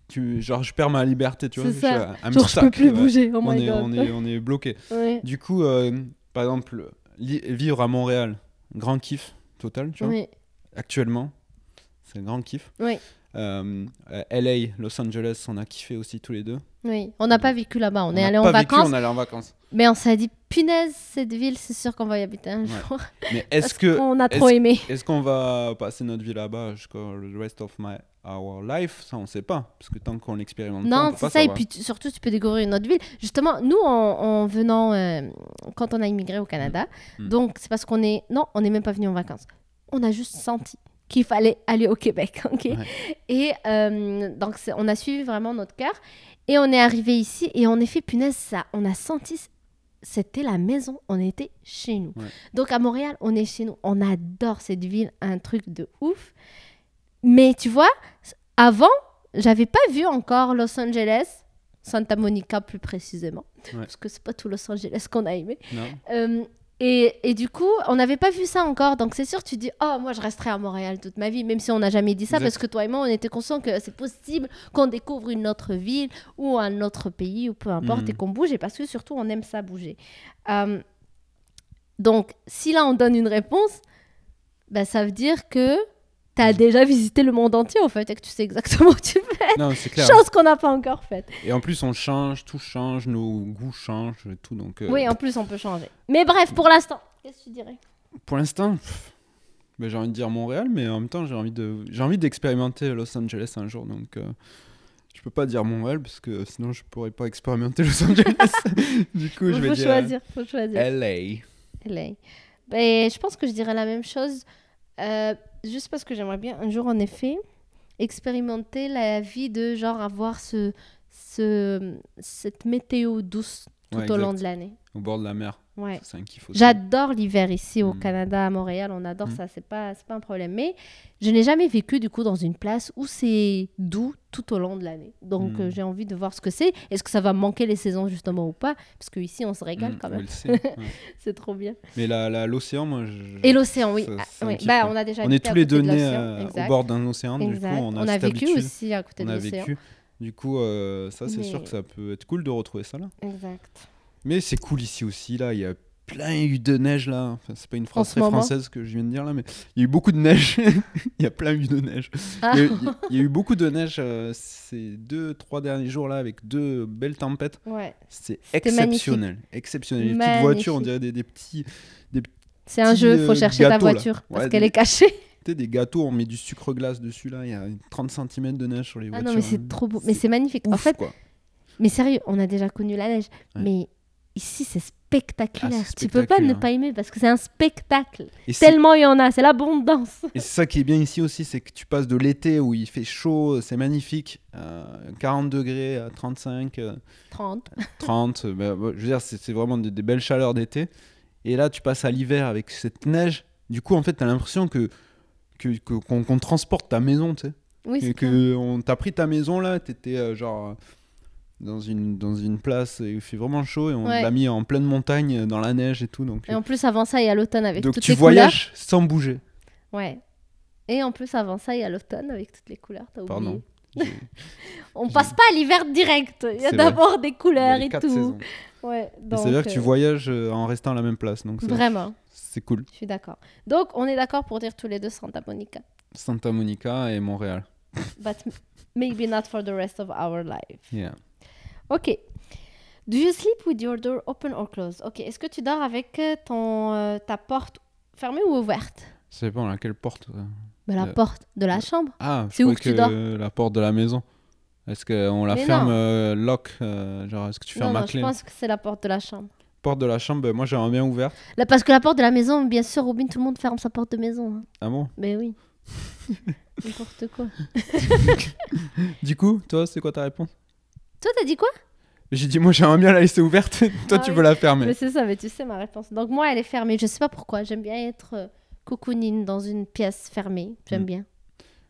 tu, genre je perds ma liberté, tu vois. Je ça. I'm Genre, je peux plus ouais. bouger. Oh on, my est, god. on, est, on est bloqué. Ouais. Du coup, euh, par exemple, vivre à Montréal, grand kiff total, tu vois. Actuellement, c'est un grand kiff. Oui. Euh, LA, Los Angeles, on a kiffé aussi tous les deux. Oui. On n'a pas vécu là-bas. On, est allé en pas vécu, vacances. on est allé en vacances. Mais on s'est dit, punaise, cette ville, c'est sûr qu'on va y habiter un Ouais. jour. Mais <laughs> est-ce que qu'on a trop aimé. Est-ce qu'on va passer notre vie là-bas jusqu'au rest of my our life? Ça, on sait pas. Parce que tant qu'on l'expérimente pas, on Non, c'est ça. Et puis tu- surtout, tu peux découvrir une autre ville. Justement, nous, en, en venant, euh, quand on a immigré au Canada, Mm. donc c'est parce qu'on est. Non, on n'est même pas venu en vacances. On a juste senti qu'il fallait aller au Québec. <laughs> ok Ouais. Et euh, donc, on a suivi vraiment notre cœur. Et on est arrivé ici. Et en effet, punaise, ça, on a senti. C'était la maison, on était chez nous. Ouais. Donc à Montréal, on est chez nous. On adore cette ville, un truc de ouf. Mais tu vois, avant, j'avais pas vu encore Los Angeles, Santa Monica plus précisément, Ouais. parce que c'est pas tout Los Angeles qu'on a aimé. Non Euh, et, et du coup, on n'avait pas vu ça encore. Donc c'est sûr, tu dis, oh, moi je resterai à Montréal toute ma vie, même si on n'a jamais dit ça, Exact. parce que toi et moi, on était conscients que c'est possible qu'on découvre une autre ville ou un autre pays ou peu importe Mhm. et qu'on bouge. Et parce que surtout, on aime ça bouger. Euh, donc, si là on donne une réponse, bah, ça veut dire que tu as déjà visité le monde entier en fait et que tu sais exactement où tu fais. Non, c'est clair. Chose qu'on n'a pas encore faite. Et en plus, on change, tout change, nos goûts changent et tout. Donc, euh, Oui, en plus, on peut changer. Mais bref, pour l'instant, qu'est-ce que tu dirais? Pour l'instant, ben, j'ai envie de dire Montréal, mais en même temps, j'ai envie de, j'ai envie d'expérimenter Los Angeles un jour. Donc, euh, je peux pas dire Montréal parce que sinon, je pourrais pas expérimenter Los Angeles. <laughs> du coup, je vais faut dire choisir, faut choisir. LA. LA. Ben, je pense que je dirais la même chose, euh, juste parce que j'aimerais bien un jour, en effet, expérimenter la vie de genre avoir ce, ce, cette météo douce tout Ouais, au long de l'année. Au bord de la mer. Ouais. J'adore l'hiver ici au Mm. Canada, à Montréal, on adore Mm. ça, c'est pas, c'est pas un problème. Mais je n'ai jamais vécu du coup dans une place où c'est doux tout au long de l'année. Donc Mm. euh, j'ai envie de voir ce que c'est. Est-ce que ça va manquer les saisons justement ou pas? Parce qu'ici on se régale Mm, quand même. ouais. <laughs> c'est trop bien. Mais l'océan, moi. je- Et l'océan, oui. ça- Ah, oui. Bah, on a déjà On est tous les deux de nés euh, au bord d'un océan. Du coup, Exact. on a, on a cette vécu habitude. aussi à côté On de l'océan. Du coup, euh, ça, c'est sûr que ça peut être cool de retrouver ça là. Exact. Mais c'est cool ici aussi. Là, il y a plein eu de neige là. Enfin, c'est pas une phrase très moment française que je viens de dire là, mais il y a eu beaucoup de neige. <laughs> il y a plein eu de neige. Ah. Il, y a, eu- il y a eu beaucoup de neige euh, ces deux, trois derniers jours là avec deux belles tempêtes. Ouais. C'est exceptionnel. Exceptionnel. Les petites Magnifique. voitures, on dirait des, des petits. C'est un jeu, faut euh, chercher ta là. voiture parce Ouais, qu'elle est cachée. <laughs> Des gâteaux, on met du sucre glace dessus là. Il y a 30 cm de neige sur les Ah voitures. non, mais c'est trop beau. Mais c'est magnifique. En fait, quoi. mais sérieux, on a déjà connu la neige. Ouais. Mais ici, c'est spectaculaire. Ah, tu peux pas ne pas aimer parce que c'est un spectacle. Et Tellement il y en a, c'est l'abondance. et c'est ça qui est bien ici aussi, c'est que tu passes de l'été où il fait chaud, c'est magnifique, euh, 40 degrés à 35, euh, 30. 30, <laughs> euh, bah, bah, je veux dire, c'est vraiment des, des belles chaleurs d'été. Et là, tu passes à l'hiver avec cette neige. Du coup, en fait, tu as l'impression que que- que- qu'on transporte ta maison, tu sais. Oui, clair. que on t'a pris ta maison là, t'étais euh, genre dans une, dans une place et il fait vraiment chaud et on Ouais. l'a mis en pleine montagne dans la neige et tout. Donc, Et en plus, avant ça, il y a l'automne avec donc toutes tu les voyages sans bouger. couleurs. Ouais. Et en plus, avant ça, il y a l'automne avec toutes les couleurs. T'as oublié. Pardon. <laughs> On passe pas à l'hiver direct. Il y a d'abord des couleurs et tout. saisons. Ouais. Et Donc, ça veut dire que tu euh, voyages euh, en restant à la même place. Donc ça, Vraiment, c'est cool. je suis d'accord. Donc, on est d'accord pour dire tous les deux Santa Monica. Santa Monica et Montréal. But maybe not for the rest of our life. Yeah. Ok. Do you sleep with your door open or closed? Ok. Est-ce que tu dors avec euh, ton, euh, ta porte fermée ou ouverte? Ça dépend à quelle porte. euh. Bah, la Euh, porte de la chambre. Ah, je C'est où croyais que tu dors? La porte de la maison. Est-ce qu'on la Mais ferme non. euh, lock euh, Genre, est-ce que tu non, fermes à non, je clé? pense que c'est la porte de la chambre. Porte de la chambre, ben, moi j'aimerais bien ouverte. Là, parce que la porte de la maison, bien sûr, Robin, tout le monde ferme sa porte de maison. hein. Ah bon? Mais oui. <laughs> N'importe quoi. <laughs> Du coup, toi, c'est quoi ta réponse? Toi, t'as dit quoi? J'ai dit, moi j'aimerais bien la laisser ouverte. <laughs> toi, Ah tu oui. veux la fermer. Mais c'est ça, mais tu sais ma réponse. Donc moi, elle est fermée. Je sais pas pourquoi. J'aime bien être euh, cocooning dans une pièce fermée. J'aime Mm. bien.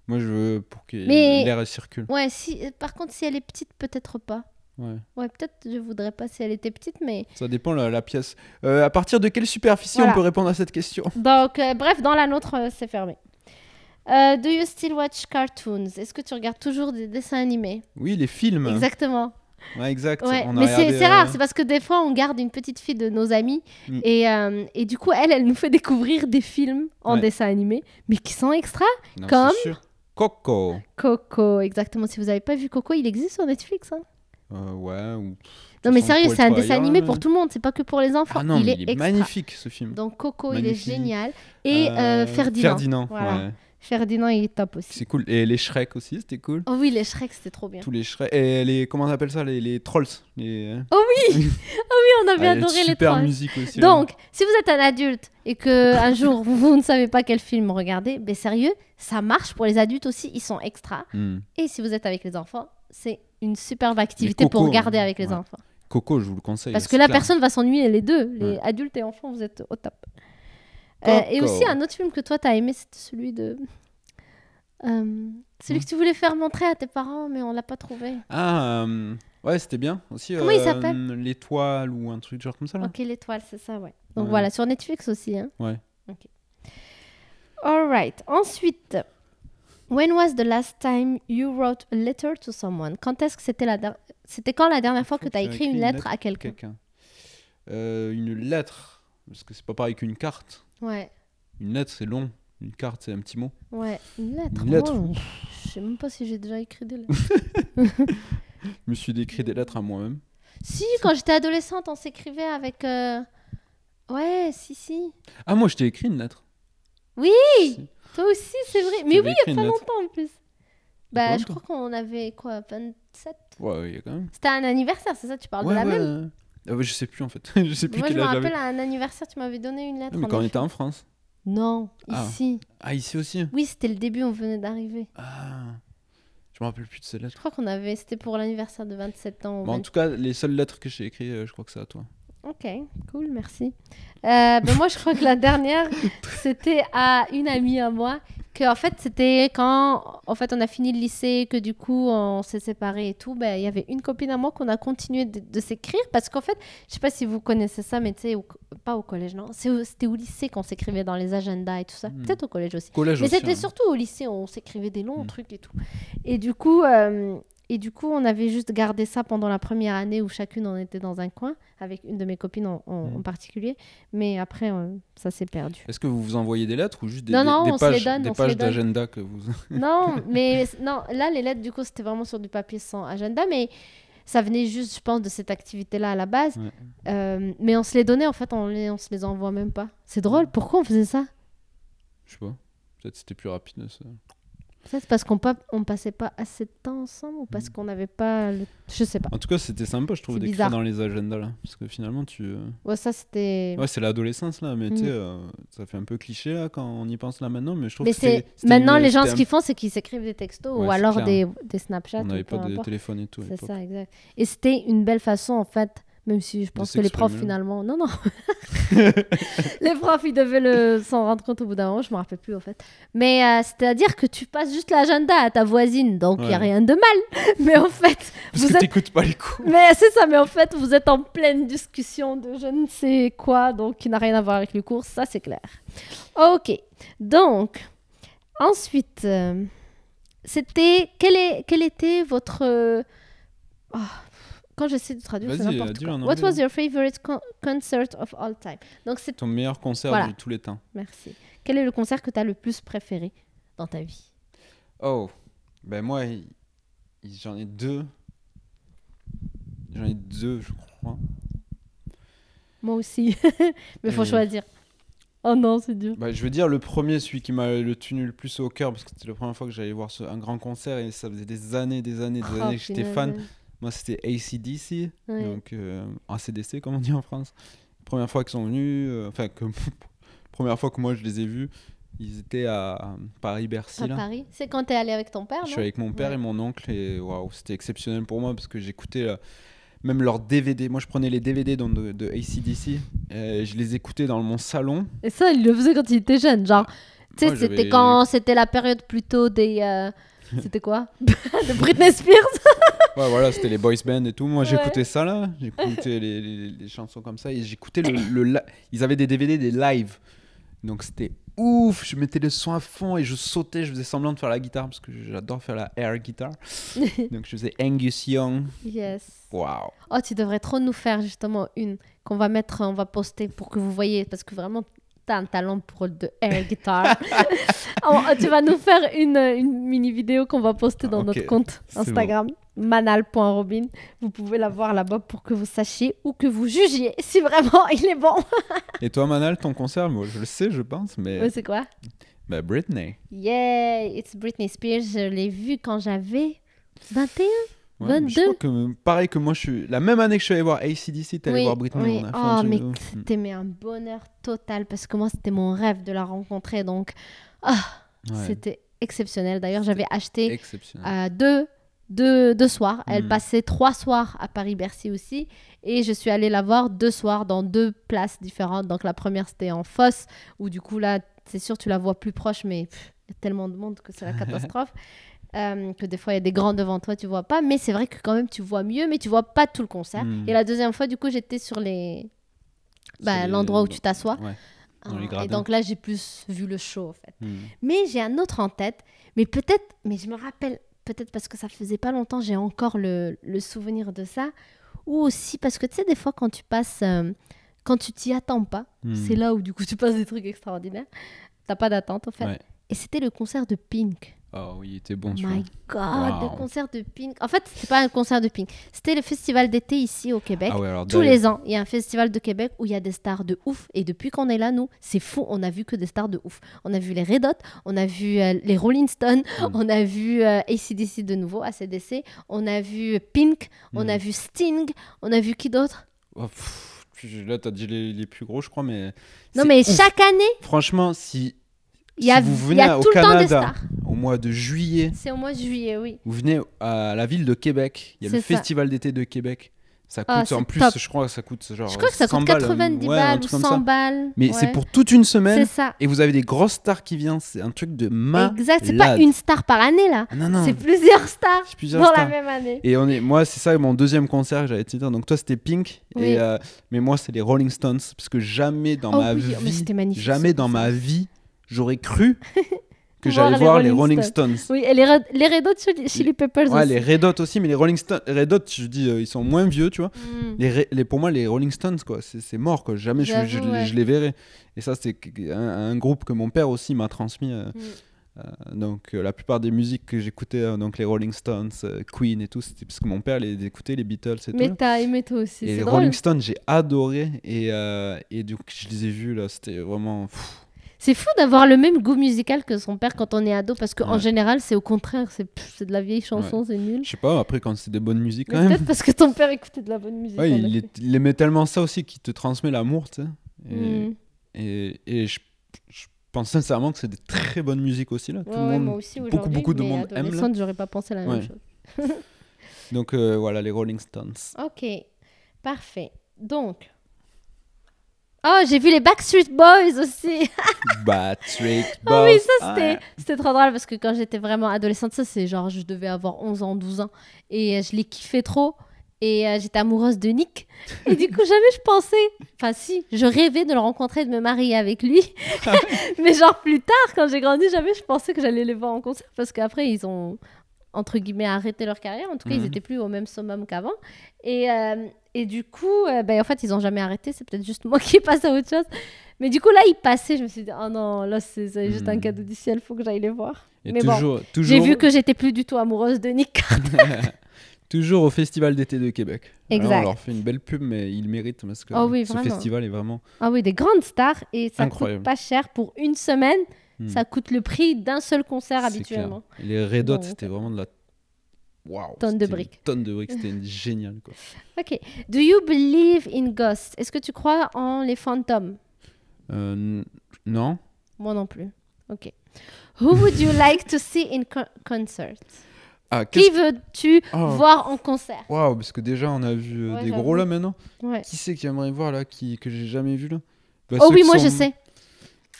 Moi, je veux pour que Mais- l'air circule. Ouais, si. euh, Par contre, si elle est petite, peut-être pas. Ouais. Ouais, peut-être je voudrais pas si elle était petite, mais. Ça dépend la, la pièce. Euh, à partir de quelle superficie Voilà. on peut répondre à cette question? Donc, euh, bref, dans la nôtre, euh, c'est fermé. Euh, do you still watch cartoons? Est-ce que tu regardes toujours des dessins animés? Oui, les films. Exactement. Ouais, exact. Ouais, On a mais c'est c'est euh, rare, c'est parce que des fois on garde une petite fille de nos amis Mm. et, euh, et du coup elle, elle nous fait découvrir des films en Ouais. dessin animé, mais qui sont extra. non, comme- sûr. Coco. Coco, exactement. Si vous n'avez pas vu Coco, il existe sur Netflix. hein. Euh, ouais. Ou... Non mais sérieux, c'est un dessin animé pour tout le monde, c'est pas que pour les enfants. Ah non, il mais est il est extra. magnifique ce film. Donc Coco, il est génial. Et Ferdinand. Ferdinand, Voilà. ouais. Ferdinand, il est top aussi. C'est cool. Et les Shrek aussi, c'était cool. Oh oui, les Shrek, c'était trop bien. Tous les Shrek. Et les. Comment on appelle ça Les, les trolls. Les... <laughs> Oui, on avait Ah, adoré les super trois. musique aussi. là. Donc, si vous êtes un adulte et que un jour vous, ne savez pas quel film regarder, ben sérieux, ça marche pour les adultes aussi, ils sont extra. Hmm. Et si vous êtes avec les enfants, c'est une superbe activité Coco, pour regarder hein, avec les ouais. enfants. Coco, je vous le conseille. Parce que c'est là, clair. personne va s'ennuyer, les deux, les Ouais. adultes et enfants, vous êtes au top. Euh, et aussi, un autre film que toi, t'as aimé, c'était celui de. euh, celui que tu voulais faire montrer à tes parents, mais on l'a pas trouvé. Ah, euh, ouais, c'était bien aussi. Comment il s'appelle? L'étoile ou un truc genre comme ça là. Ok, l'étoile, c'est ça, ouais. Donc Ouais. voilà, sur Netflix aussi. Hein. Ouais. Ok. Alright. Ensuite, when was the last time you wrote a letter to someone? Quand est-ce que c'était la C'était quand la dernière fois que fois tu as que écrit une lettre à quelqu'un. Euh, une lettre, parce que c'est pas pareil qu'une carte. Ouais, Une lettre, c'est long. Une carte, c'est un petit mot. ouais, une lettre. Une lettre, moi, je sais même pas si j'ai déjà écrit des lettres. <laughs> Je me suis décrit des lettres à moi-même. si, quand j'étais adolescente, on s'écrivait avec. euh, Ouais, si, si. Ah, moi, je t'ai écrit une lettre. Toi aussi, c'est vrai. Mais oui, écrit il y une a pas lettre. longtemps en plus. Bah, je longtemps. crois qu'on avait quoi, 27 Ouais, il y a quand même. C'était un anniversaire, c'est ça Tu parles ouais, de la ouais, même? ouais. Ah ouais, je sais plus en fait. <laughs> je sais plus Moi, je me rappelle à un anniversaire, tu m'avais donné une lettre. Non, mais en quand on était en France. Non, Ah. ici. Ah, ici aussi Oui, c'était le début, on venait d'arriver. Ah. Je me rappelle plus de ces Je lettres. crois qu'on avait, c'était pour l'anniversaire de 27 ans. Bon, en 20 tout cas, les seules lettres que j'ai écrites, euh, je crois que c'est à toi. Ok, cool, merci. Euh, ben moi, je crois que la dernière, <laughs> c'était à une amie à moi. Que en fait, c'était quand en fait on a fini le lycée, que du coup on s'est séparés et tout. Ben il y avait une copine à moi qu'on a continué de, de s'écrire parce qu'en fait, je sais pas si vous connaissez ça, mais tu sais, pas au collège, non. Au- C'était au lycée qu'on s'écrivait dans les agendas et tout ça. Hmm. Peut-être au collège aussi. Collège Mais c'était hein. surtout au lycée, on s'écrivait des longs Mm. trucs et tout. Et du coup, euh, et du coup, on avait juste gardé ça pendant la première année où chacune en était dans un coin, avec une de mes copines en, en- Mm. en particulier. Mais après, euh, ça s'est perdu. Est-ce que vous vous envoyez des lettres ou juste des, Non, des- non, des les pages, donne, des pages d'agenda que vous. <laughs> non, mais non, là, les lettres, du coup, c'était vraiment sur du papier sans agenda, mais ça venait juste, je pense, de cette activité-là à la base. Ouais. Euh, mais on se les donnait, en fait, on, les, on se les envoie même pas. C'est drôle, pourquoi on faisait ça? Je sais pas. Peut-être c'était plus rapide. Ça. Ça, c'est parce qu'on pa- on passait pas assez de temps ensemble ou parce qu'on n'avait pas. Le... Je sais pas. En tout cas, c'était sympa, je trouve, d'écrire dans les agendas là. Parce que finalement, tu. euh, Ouais, ça, c'était. Ouais, c'est l'adolescence là, mais tu sais, Mm. euh, ça fait un peu cliché là quand on y pense là maintenant, mais je trouve Mais que c'est maintenant les gens ce qu'ils font c'est qu'ils s'écrivent des textos Ouais, ou alors clair. des, des Snapchats. On n'avait pas de téléphone et tout. C'est ça, exact. Et c'était une belle façon en fait, même si je pense que les profs finalement, non non, <laughs> <laughs> les profs ils devaient le s'en rendre compte au bout d'un moment, je me rappelle plus en fait. Mais euh, c'est-à-dire que tu passes juste l'agenda à ta voisine, donc il y a Ouais. rien de mal. <laughs> Mais en fait, Parce vous que êtes t'écoutes pas les cours. mais c'est ça, mais en fait, vous êtes en pleine discussion de je ne sais quoi, donc qui n'a rien à voir avec le cours, ça c'est clair. Ok, donc, ensuite, euh, c'était, quel, est, quel était votre... ah, quand j'essaie de traduire, c'est n'importe quoi. What was your favorite con- concert of all time? Donc, c'est... Ton meilleur concert Voilà. de tous les temps. Merci. Quel est le concert que tu as le plus préféré dans ta vie? Oh, ben moi, j'en ai deux. J'en ai deux, je crois. Moi aussi, <laughs> mais faut choisir. Oh non, c'est dur. Bah, je veux dire le premier, celui qui m'a le tenu le plus au cœur, parce que c'était la première fois que j'allais voir ce- un grand concert et ça faisait des années, des années, des Oh, années que j'étais fan. Moi, c'était ACDC, Ouais. donc euh, ACDC, comme on dit en France. Première fois qu'ils sont venus, euh, enfin, <laughs> première fois que moi je les ai vus, ils étaient à Paris-Bercy. À. Paris C'est quand t'es allé avec ton père, Je suis avec mon père Ouais. et mon oncle et waouh, c'était exceptionnel pour moi parce que j'écoutais euh, même leurs DVD. Moi, je prenais les DVD donc, de, de ACDC et je les écoutais dans mon salon. Et ça, il le faisait quand il était jeune. Genre, tu sais, c'était quand c'était la période plutôt des. euh, <laughs> C'était quoi? <laughs> De Britney Spears? Ouais, voilà, c'était les boys band et tout. Moi, Ouais. j'écoutais ça là, j'écoutais les, les- les chansons comme ça et j'écoutais le, le li- Ils avaient des DVD des live, donc c'était ouf. Je mettais le son à fond et je sautais, je faisais semblant de faire la guitare parce que j'adore faire la air guitar. <laughs> donc je faisais Angus Young. Yes. Waouh. Oh, tu devrais trop nous faire justement une qu'on va mettre, on va poster pour que vous voyez, parce que vraiment, t'as un talent pour de air guitar. <laughs> Tu vas nous faire une, une mini vidéo qu'on va poster dans notre compte Instagram, manal.robin. Vous pouvez la voir là-bas pour que vous sachiez ou que vous jugiez si vraiment <laughs> il est bon. Et toi, Manal, ton concert, moi, je le sais, je pense, mais Ouais, c'est quoi? Bah, Britney. Yeah, it's Britney Spears. Je l'ai vue quand j'avais 21. Ouais, mais je 22. crois que pareil que moi, je suis la même année que je suis allé voir ACDC, t'es allé Oui, voir Britney. oui. on a Oh, mais de c'était mais un bonheur total parce que moi, c'était mon rêve de la rencontrer. Donc, ah, Ouais, c'était exceptionnel. D'ailleurs, j'avais acheté euh, deux, deux, deux soirs. Elle Mm. passait trois soirs à Paris-Bercy aussi. Et je suis allée la voir deux soirs dans deux places différentes. Donc, la première, c'était en fosse, où du coup, là, c'est sûr, tu la vois plus proche, mais il y a tellement de monde que c'est la <laughs> catastrophe. Euh, que des fois, il y a des grands devant toi, tu vois pas. Mais c'est vrai que quand même, tu vois mieux, mais tu vois pas tout le concert. Mm. Et la deuxième fois, du coup, j'étais sur les... bah, les- l'endroit où tu t'assois. Ouais. Ah, et donc là, j'ai plus vu le show, en fait. Mm. Mais j'ai un autre en tête. Mais peut-être, mais je me rappelle, peut-être parce que ça faisait pas longtemps, j'ai encore le, le souvenir de ça. Ou aussi parce que tu sais, des fois, quand tu passes, euh, quand tu t'y attends pas, Mm. c'est là où du coup tu passes des trucs extraordinaires. T'as pas d'attente, en fait. Ouais. Et c'était le concert de Pink. Oh oui, il était bon, Oh my god, le Wow. concert de Pink. En fait, c'était pas un concert de Pink. C'était le festival d'été ici au Québec. Ah ouais, alors Tous les ans, il y a un festival de Québec où il y a des stars de ouf. Et depuis qu'on est là, nous, c'est fou. On a vu que des stars de ouf. On a vu les Red Hot, on a vu euh, les Rolling Stones, Mm. on a vu euh, ACDC de nouveau, ACDC, on a vu Pink, on Mm. a vu Sting, on a vu qui d'autre? Oh, là, t'as dit les, les plus gros, je crois, mais. Non, mais ouf. chaque année, Franchement, si, il y a, si vous venez y a au tout le temps des Canada stars. au mois de juillet, C'est au mois de juillet, oui. vous venez à la ville de Québec, il y a le C'est ça. festival d'été de Québec. Ça coûte Ah, en c'est plus, top. je crois que ça coûte genre. Je crois que ça 100 coûte balles, 90 ouais, un balles ou truc comme 100 ça. balles. Mais ouais. c'est pour toute une C'est semaine ça. et vous avez des grosses stars qui viennent, c'est un truc de ma. Exact, c'est pas une star par année là. Non, non, C'est plusieurs stars c'est plusieurs dans stars. la même année. Et on est, moi, c'est ça mon deuxième concert que j'avais te dire. Donc toi, c'était Pink. Oui. Et, euh, mais moi, c'est les Rolling Stones. Parce que jamais dans Oh ma oui, oh, vie, jamais dans ma vie, j'aurais cru <laughs> que j'allais voir les Rolling Rolling Stones. Oui, et les, Red- les Red Hot Chili, Peppers Ouais, aussi. les Red Hot aussi, mais les Rolling Stones, Red Hot, je dis, euh, ils sont moins vieux, tu vois. Mm. Les, les- pour moi, les Rolling Stones, quoi, c'est mort, quoi. Jamais je, je, J'avoue, ouais. je les verrai. Et ça, c'est un, un groupe que mon père aussi m'a transmis. euh, Mm. euh, donc, la plupart des musiques que j'écoutais, donc les Rolling Stones, Queen et tout, c'était parce que mon père les écoutait, les Beatles et Mais tout. t'as aimé toi aussi, Et les drôle. Rolling Stones, j'ai adoré. Et, et donc, je les ai vus, là, c'était vraiment. pff, C'est fou d'avoir le même goût musical que son père quand on est ado, parce qu'en Ouais. général, c'est au contraire, c'est de la vieille chanson, c'est nul. Je sais pas, après, quand c'est des bonnes musiques, Mais quand même. Peut-être parce que ton père écoutait de la bonne musique. Ouais, il, effet. est- il aimait tellement ça aussi qu'il te transmet l'amour, tu sais. Et, Mm. et, et je, je pense sincèrement que c'est des très bonnes musiques aussi, là. Tout le monde, moi aussi beaucoup, beaucoup de mais monde aime, là. j'aurais pas pensé la même chose. <laughs> Donc euh, voilà, les Rolling Stones. Ok, parfait. Donc. Oh, j'ai vu les Backstreet Boys aussi. <laughs> Backstreet Boys. oui, ça c'était c'était trop drôle parce que quand j'étais vraiment adolescente, ça c'est genre je devais avoir 11 ans, 12 ans et euh, je les kiffais trop et euh, j'étais amoureuse de Nick et du coup jamais je pensais, enfin si, je rêvais de le rencontrer, de me marier avec lui, <laughs> <laughs> mais genre plus tard quand j'ai grandi, jamais je pensais que j'allais les voir en concert parce qu'après ils ont entre guillemets arrêté leur carrière, en tout cas ils Mhm. étaient plus au même summum qu'avant et, euh, et du coup, euh, ben, en fait ils ont jamais arrêté, c'est peut-être juste moi <laughs> qui passe à autre chose. Mais du coup, là, ils passaient. Je me suis dit, oh non, là, c'est juste un Mhm. cadeau du ciel, faut que j'aille les voir. Et Mais bon, toujours, J'ai vu que j'étais plus du tout amoureuse de Nick. <laughs> toujours au Festival d'été de Québec. Alors, Exact. on leur fait une belle pub, mais ils méritent parce que Oh oui, ce vraiment. festival est vraiment. ah oui, des grandes stars. Et ça Incroyable. coûte pas cher pour une semaine. Hmm. Ça coûte le prix d'un seul concert habituellement. clair. Les Red Hot, c'était vraiment de la. Tonne de briques. Tonne de briques, c'était génial quoi. <laughs> Ok. Do you believe in ghosts? Est-ce que tu crois en les fantômes? Euh, non? Moi non plus. Ok. Who would you like to see in co- concert? Ah, Qui veux-tu Oh. voir en concert? Waouh, parce que déjà on a vu euh, Ouais, des gros là maintenant. Ouais. Qui c'est qui aimerait voir là, qui, que j'ai jamais vu là? Bah, Oh oui, moi sont- je sais.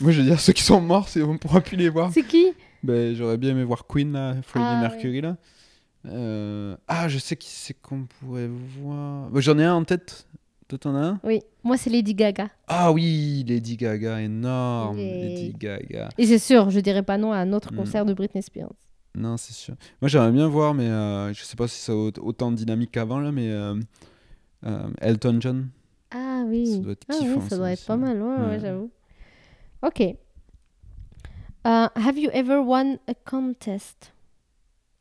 Moi je veux dire <laughs> ceux qui sont morts, c'est- on pourra plus les voir. C'est qui? Ben, j'aurais bien aimé voir Queen là, Freddie Ah, Mercury là. Euh, Ah, je sais qui c'est qu'on pourrait voir. J'en ai un en tête. Toi, t'en as un? Oui, moi c'est Lady Gaga. Ah oui, Lady Gaga, énorme. Lady Gaga. Et c'est sûr, je dirais pas non à un autre Hmm. concert de Britney Spears. Non, c'est sûr. Moi, j'aimerais bien voir, mais euh, je sais pas si ça a au- autant de dynamique qu'avant là, mais euh, euh, Elton John. Ah oui. Ça doit être ah oui, kiffant, ça ça doit être pas mal, ouais, ouais, Ouais. j'avoue. Ok. Uh, have you ever won a contest?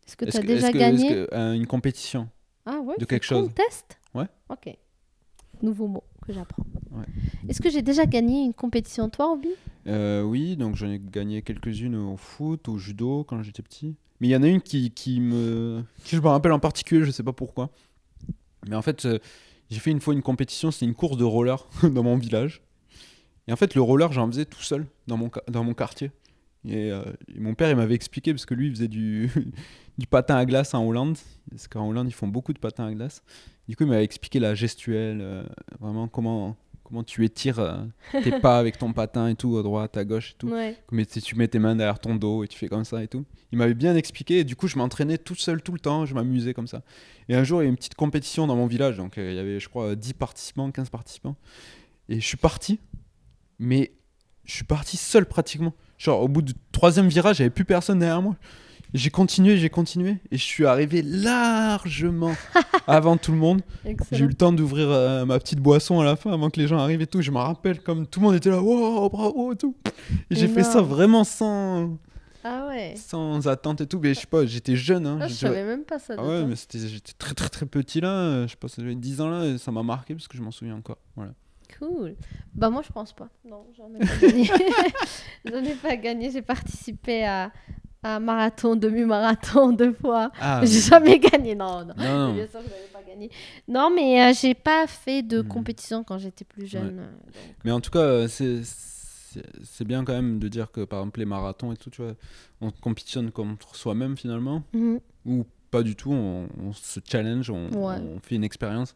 Est-ce que tu as que- déjà que- gagné? est-ce que, euh, une compétition Ah ouais, de quelque chose? Contest? Ouais. Ok. Nouveau mot que j'apprends. Ouais. Est-ce que j'ai déjà gagné une compétition toi, Obi? Euh, Oui, donc j'en ai gagné quelques-unes au foot, au judo quand j'étais petit. Mais il y en a une qui, qui me. qui je me rappelle en particulier, je sais pas pourquoi. Mais en fait, euh, j'ai fait une fois une compétition, c'était une course de roller <laughs> dans mon village. Et en fait, le roller, j'en faisais tout seul dans mon, dans mon quartier. Et, euh, et mon père, il m'avait expliqué, parce que lui, il faisait du, <laughs> du patin à glace en Hollande. Parce qu'en Hollande, ils font beaucoup de patins à glace. Du coup, il m'avait expliqué la gestuelle, euh, vraiment comment, comment tu étires euh, tes <laughs> pas avec ton patin et tout, à droite, à gauche et tout. Ouais. Mais tu tu mets tes mains derrière ton dos et tu fais comme ça et tout. Il m'avait bien expliqué et du coup je m'entraînais tout seul tout le temps, je m'amusais comme ça. Et un jour il y a eu une petite compétition dans mon village, donc il y avait je crois 10 participants, 15 participants. Et je suis parti, mais je suis parti seul pratiquement. Genre au bout du troisième virage, j'avais plus personne derrière moi. J'ai continué, j'ai continué et je suis arrivé largement <laughs> avant tout le monde. J'ai eu le temps d'ouvrir euh, ma petite boisson à la fin avant que les gens arrivent et tout. Je me rappelle comme tout le monde était là, wow, bravo et tout. Et j'ai fait ça vraiment sans, Ah ouais. sans attente et tout. Mais je sais pas, j'étais jeune. Hein, Ah, je savais même pas ça. Ah ouais, mais j'étais très très très petit là. Je sais pas, ça être 10 ans là et ça m'a marqué parce que je m'en souviens encore. Voilà. Cool. Bah moi je pense pas. Non, j'en ai pas gagné. <laughs> j'en ai pas gagné. J'ai participé à un marathon, demi-marathon deux fois. Ah, J'ai jamais gagné. Non, non. non, non. Bien sûr que j'avais pas gagné. Non, mais euh, j'ai pas fait de Hmm. compétition quand j'étais plus jeune. euh, donc. Mais en tout cas, euh, c'est c'est- bien quand même de dire que par exemple les marathons et tout, tu vois, on compétitionne contre soi-même finalement. Mhm. ou pas du tout, on, on se challenge, on, Ouais. on fait une expérience.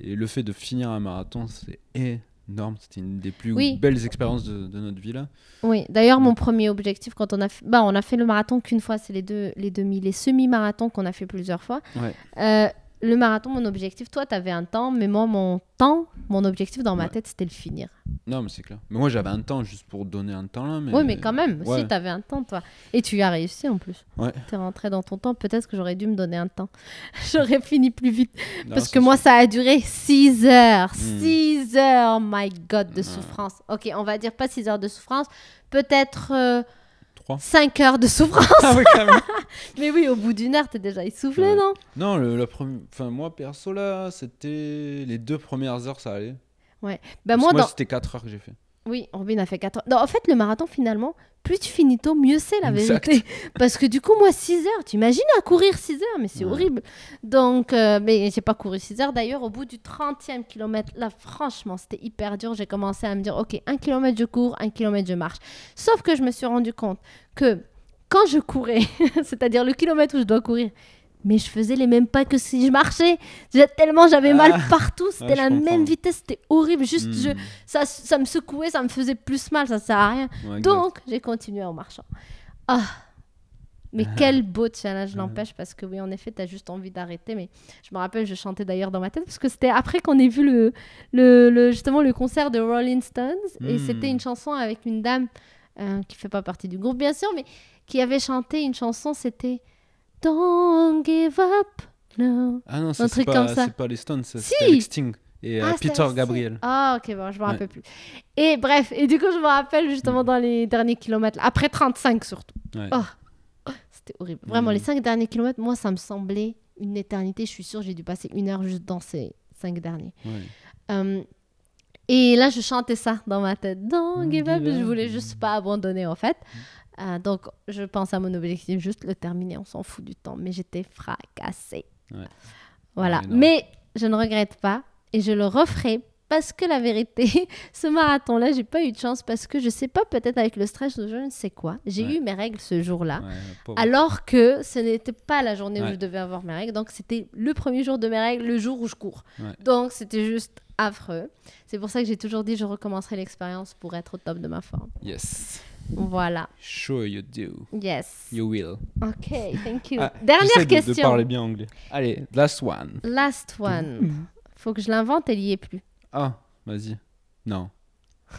Et le fait de finir un marathon, c'est énorme. C'était une des plus Oui. belles expériences de, de notre vie là. Oui, d'ailleurs, mon premier objectif, quand on a fait, bah, on a fait le marathon qu'une fois, c'est les deux, les demi, les semi-marathons qu'on a fait plusieurs fois. Ouais. Euh, le marathon, mon objectif, toi, tu avais un temps, mais moi, mon temps, mon objectif dans ma Ouais. tête, c'était le finir. Non, mais c'est clair. Mais moi j'avais un temps juste pour donner un temps là. Mais... Oui, mais quand même, Ouais. si tu avais un temps, toi. Et tu y as réussi en plus. Ouais. Tu es rentré dans ton temps, peut-être que j'aurais dû me donner un temps. <laughs> j'aurais fini plus vite. Non, Parce que moi, sûr. ça a duré 6 heures. Hmm. 6 heures, my God, de souffrance. Ok, on va dire pas 6 heures de souffrance, peut-être Trois. 5 heures de souffrance. <laughs> Ah ouais, quand même. <laughs> Mais oui, au bout d'une heure, t'es déjà essoufflé, Ouais. non? Non, le, la première... enfin, moi perso là, c'était les deux premières heures, ça allait. Bah Parce moi, que moi dans... c'était 4 heures que j'ai fait. Oui, Robin a fait 4 heures. Non, en fait, le marathon, finalement, plus tu finis tôt, mieux c'est la Exact. vérité. <laughs> Parce que du coup, moi, 6 heures, tu imagines à courir 6 heures, mais c'est Ouais. horrible. Donc, euh, mais j'ai pas couru 6 heures. D'ailleurs, au bout du 30e kilomètre, là, franchement, c'était hyper dur. J'ai commencé à me dire, OK, 1 kilomètre, je cours, 1 kilomètre, je marche. Sauf que je me suis rendu compte que quand je courais, <laughs> c'est-à-dire le kilomètre où je dois courir, mais je faisais les mêmes pas que si je marchais. Tellement j'avais mal Ah. partout, c'était Ouais, la même vitesse, c'était horrible. Juste, je, Hmm. ça, ça me secouait, ça me faisait plus mal, ça sert à rien. Ouais. Donc, j'ai continué en marchant. Ah Mais Ah. quel beau challenge, Ah. n'empêche, parce que oui, en effet, tu as juste envie d'arrêter. Mais je me rappelle, je chantais d'ailleurs dans ma tête, parce que c'était après qu'on ait vu le, le, le- justement le concert de Rolling Stones. Et Hmm. c'était une chanson avec une dame euh, qui fait pas partie du groupe, bien sûr, mais qui avait chanté une chanson, c'était Don't give up. No. Ah non, c'est pas, c'est pas les Stones, c'est Si. avec Sting et euh, Ah, Peter Gabriel. Ah, ok, bon, je me Ouais. rappelle plus. Et bref, et du coup, je me rappelle justement dans les derniers kilomètres, après 35 surtout. Ouais. Oh, c'était horrible. Vraiment, les 5 derniers kilomètres, moi, ça me semblait une éternité. Je suis sûre, j'ai dû passer une heure juste dans ces 5 derniers. Ouais. Euh, et là, je chantais ça dans ma tête. Don't give up. Je voulais juste pas abandonner, en fait. Euh, donc, je pense à mon objectif, juste le terminer. On s'en fout du temps. Mais j'étais fracassée. Ouais. Voilà. Mais je ne regrette pas. Et je le referai. Parce que la vérité, <laughs> ce marathon-là, j'ai pas eu de chance parce que je sais pas, peut-être avec le stress je ne sais quoi. J'ai Ouais. eu mes règles ce jour-là. Ouais. Alors que ce n'était pas la journée où je devais avoir mes règles. Donc, c'était le premier jour de mes règles, le jour où je cours. Donc, c'était juste affreux. C'est pour ça que j'ai toujours dit je recommencerai l'expérience pour être au top de ma forme. Yes. Voilà. Sure you do. Yes. You will. Ok, thank you. Ah, Dernière j'essaie de- De, question. parler bien anglais. Allez, last one. Last one. Faut que je l'invente, elle y est plus. Ah, vas-y. Non. <laughs>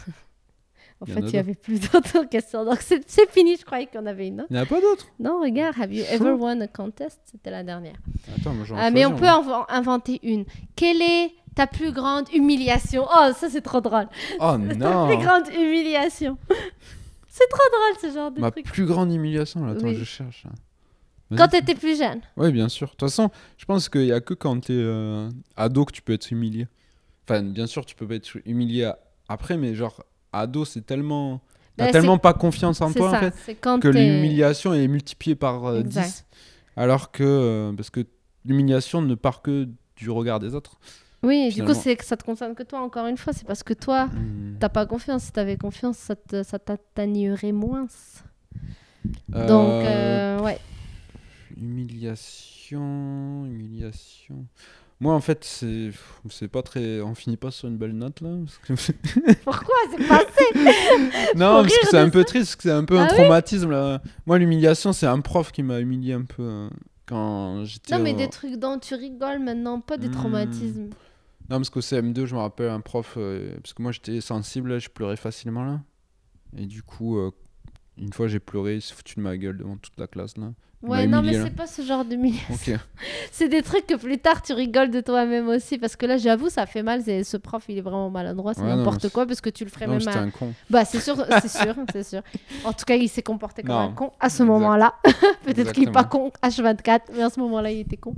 En y fait, il n'y avait plus d'autres <laughs> questions. Donc, c'est fini. Je croyais qu'on avait une autre. Il n'y en a pas d'autres? Non, regarde. Have you ever won a contest? C'était la dernière. Attends, moi j'en Ah, mais on peut en inventer une. Quelle est ta plus grande humiliation? Oh, ça, c'est trop drôle. Oh <laughs> Ta plus non grande humiliation. C'est trop drôle, ce genre de Ma truc. plus grande humiliation, là. Attends, Oui. je cherche. là. Vas-y. Quand t'étais plus jeune. Oui, bien sûr. De toute façon, je pense qu'il n'y a que quand tu es ado que tu peux être humilié. Enfin, bien sûr, tu peux pas être humilié après, mais genre, ado, c'est tellement. T'as Bah, tellement pas confiance en C'est toi, en ça. fait, C'est quand que t'es- l'humiliation est multipliée par euh, Exact. 10. Alors que. euh, parce que l'humiliation ne part que du regard des autres. Oui, du coup, c'est que ça te concerne que toi, encore une fois. C'est parce que toi, Hmm. t'as pas confiance. Si t'avais confiance, ça te- ça t'atteignerait moins. Euh, Donc, euh, ouais. Humiliation, humiliation. Moi, en fait, c'est c'est pas très. On finit pas sur une belle note là. <laughs> Pourquoi? C'est passé <laughs> non, parce que c'est un peu triste, parce que c'est un peu Ah un oui? traumatisme là. Moi, l'humiliation, c'est un prof qui m'a humilié un peu euh, quand j'étais. Non, mais au- des trucs dont tu rigoles maintenant, pas des Hmm. traumatismes. Non, parce qu'au CM2, je me rappelle un prof, euh, parce que moi j'étais sensible, je pleurais facilement là. Et du coup, euh, une fois j'ai pleuré, il s'est foutu de ma gueule devant toute la classe là. Il Ouais, non, mais humilié, c'est pas ce genre d'humiliation. Ok. <laughs> C'est des trucs que plus tard tu rigoles de toi-même aussi. Parce que là, j'avoue, ça fait mal. Ce prof, il est vraiment maladroit. C'est Ouais, n'importe quoi. Parce que tu le ferais Non, même à. un con. Bah, c'est sûr, c'est sûr, <laughs> c'est sûr. En tout cas, il s'est comporté comme Non. un con à ce moment-là. <laughs> Peut-être qu'il n'est pas con H24, mais à ce moment-là, il était con.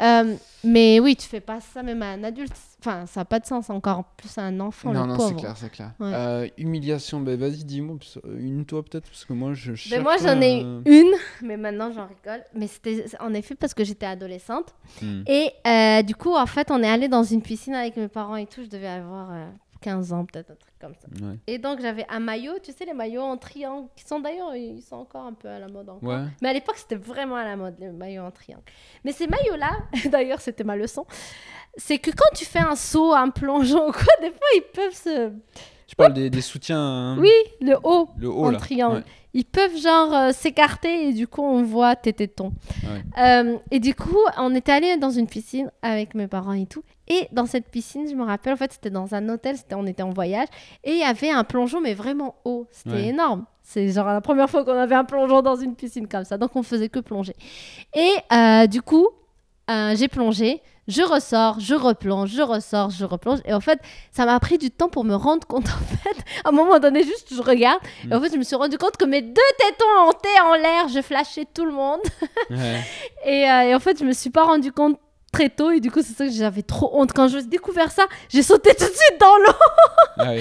Euh, mais oui, tu fais pas ça même à un adulte. Enfin, ça n'a pas de sens. Encore plus à un enfant, non, le non, c'est clair, c'est clair. Ouais. Euh, humiliation, bah, vas-y, dis-moi, euh, une toi peut-être, parce que moi je Ben cherche. moi, j'en ai euh, une, mais maintenant, j'en rigole. Mais c'était en effet parce que j'étais adolescente. hmm. Et euh, du coup, en fait, on est allé dans une piscine avec mes parents et tout. Je devais avoir euh, 15 ans, peut-être un truc comme ça. Ouais. Et donc, j'avais un maillot, tu sais, les maillots en triangle, qui sont d'ailleurs, ils sont encore un peu à la mode encore. Ouais. Mais à l'époque, c'était vraiment à la mode, les maillots en triangle. Mais ces maillots-là, <laughs> d'ailleurs, c'était ma leçon, c'est que quand tu fais un saut, un plongeon ou quoi, des fois, ils peuvent se... Tu parles des, des soutiens. hein, Oui, le haut, Le haut en là. triangle. Ouais. ils peuvent genre euh, s'écarter et du coup, on voit tes tétons. Ouais. Euh, et du coup, on était allé dans une piscine avec mes parents et tout. Et dans cette piscine, je me rappelle, en fait, c'était dans un hôtel, on était en voyage. Et il y avait un plongeon, mais vraiment haut. C'était Ouais. énorme. C'est genre la première fois qu'on avait un plongeon dans une piscine comme ça. Donc, on faisait que plonger. Et euh, du coup, j'ai plongé. Je ressors, je replonge, je ressors, je replonge. Et en fait, ça m'a pris du temps pour me rendre compte. <laughs> En fait, à un moment donné, juste je regarde. Et en fait, je me suis rendu compte que mes deux tétons montaient en l'air. Je flashais tout le monde. Ouais. <laughs> Et, euh, et en fait, je me suis pas rendu compte très tôt et du coup c'est ça que j'avais trop honte. Quand j'ai découvert ça j'ai sauté tout de suite dans l'eau <laughs> Ah oui.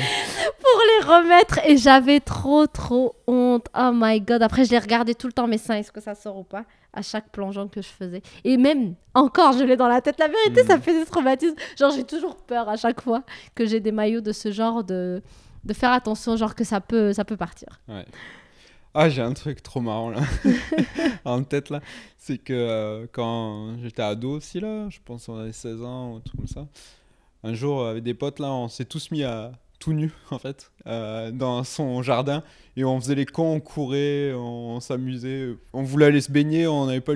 pour les remettre et j'avais trop trop honte. Oh my god. Après je les regardais tout le temps mes seins est-ce que ça sort ou pas à chaque plongeon que je faisais. Et même encore je l'ai dans la tête. La vérité Mm. ça me fait des traumatismes genre j'ai toujours peur à chaque fois que j'ai des maillots de ce genre de de faire attention genre que ça peut ça peut partir. Ouais. Ah, j'ai un truc trop marrant là <laughs> en tête là. C'est que euh, quand j'étais ado aussi là, je pense qu'on avait 16 ans ou un truc comme ça. Un jour, avec des potes là, on s'est tous mis à tout nu <laughs> en fait euh, dans son jardin et on faisait les cons, on courait, on, s'amusait, on voulait aller se baigner, on n'avait pas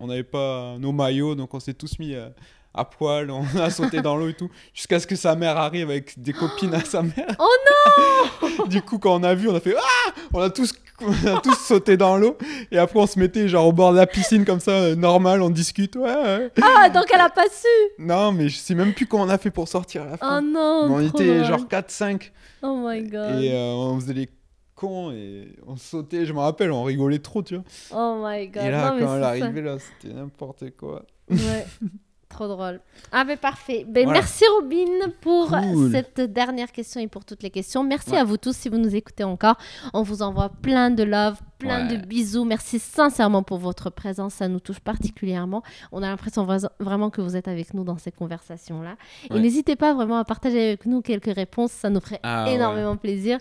on n'avait pas nos maillots donc on s'est tous mis euh, à poil, on <laughs> a sauté dans l'eau et tout, jusqu'à ce que sa mère arrive avec des copines à sa mère. Oh non Du coup, quand on a vu, on a fait Ah On a tous, on <laughs> a tous sauté dans l'eau. Et après, on se mettait genre au bord de la piscine comme ça, euh, normal, on discute. Ouais, ouais. ah donc elle a pas su Non, mais je sais même plus comment on a fait pour sortir à la oh fin. non Mais on était genre 4-5 oh my god et euh, on faisait les cons et on sautait. Je me rappelle, on rigolait trop, tu vois. oh my god et là, Non, quand elle ça. arrivait, là, c'était n'importe quoi. Ouais. <laughs> Trop drôle. Ah ben parfait. Ben, Voilà. Merci Robin pour Cool. cette dernière question et pour toutes les questions. Merci Ouais. à vous tous si vous nous écoutez encore. On vous envoie plein de love, plein Ouais. de bisous. Merci sincèrement pour votre présence. Ça nous touche particulièrement. On a l'impression vra- vraiment que vous êtes avec nous dans ces conversations-là. Et n'hésitez pas vraiment à partager avec nous quelques réponses. Ça nous ferait Ah, ouais. énormément plaisir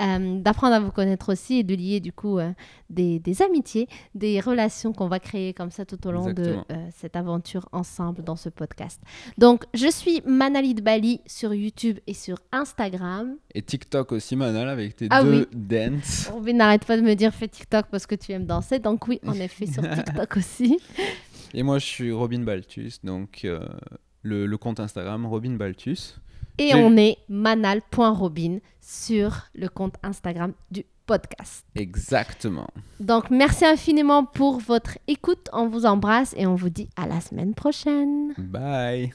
euh, d'apprendre à vous connaître aussi et de lier du coup euh, des, des amitiés, des relations qu'on va créer comme ça tout au long Exactement. de euh, cette aventure ensemble dans ce podcast. Donc, je suis Manali de Bali sur YouTube et sur Instagram. Et TikTok aussi, Manal, avec tes Ah deux dance. Robin n'arrête pas de me dire fais TikTok parce que tu aimes danser. Donc oui, en effet, sur <laughs> TikTok aussi. Et moi, je suis Robin Baltus, donc euh, le, le compte Instagram Robin Baltus. Et on est manal.robin sur le compte Instagram du podcast. Exactement. Donc, merci infiniment pour votre écoute. On vous embrasse et on vous dit à la semaine prochaine. Bye.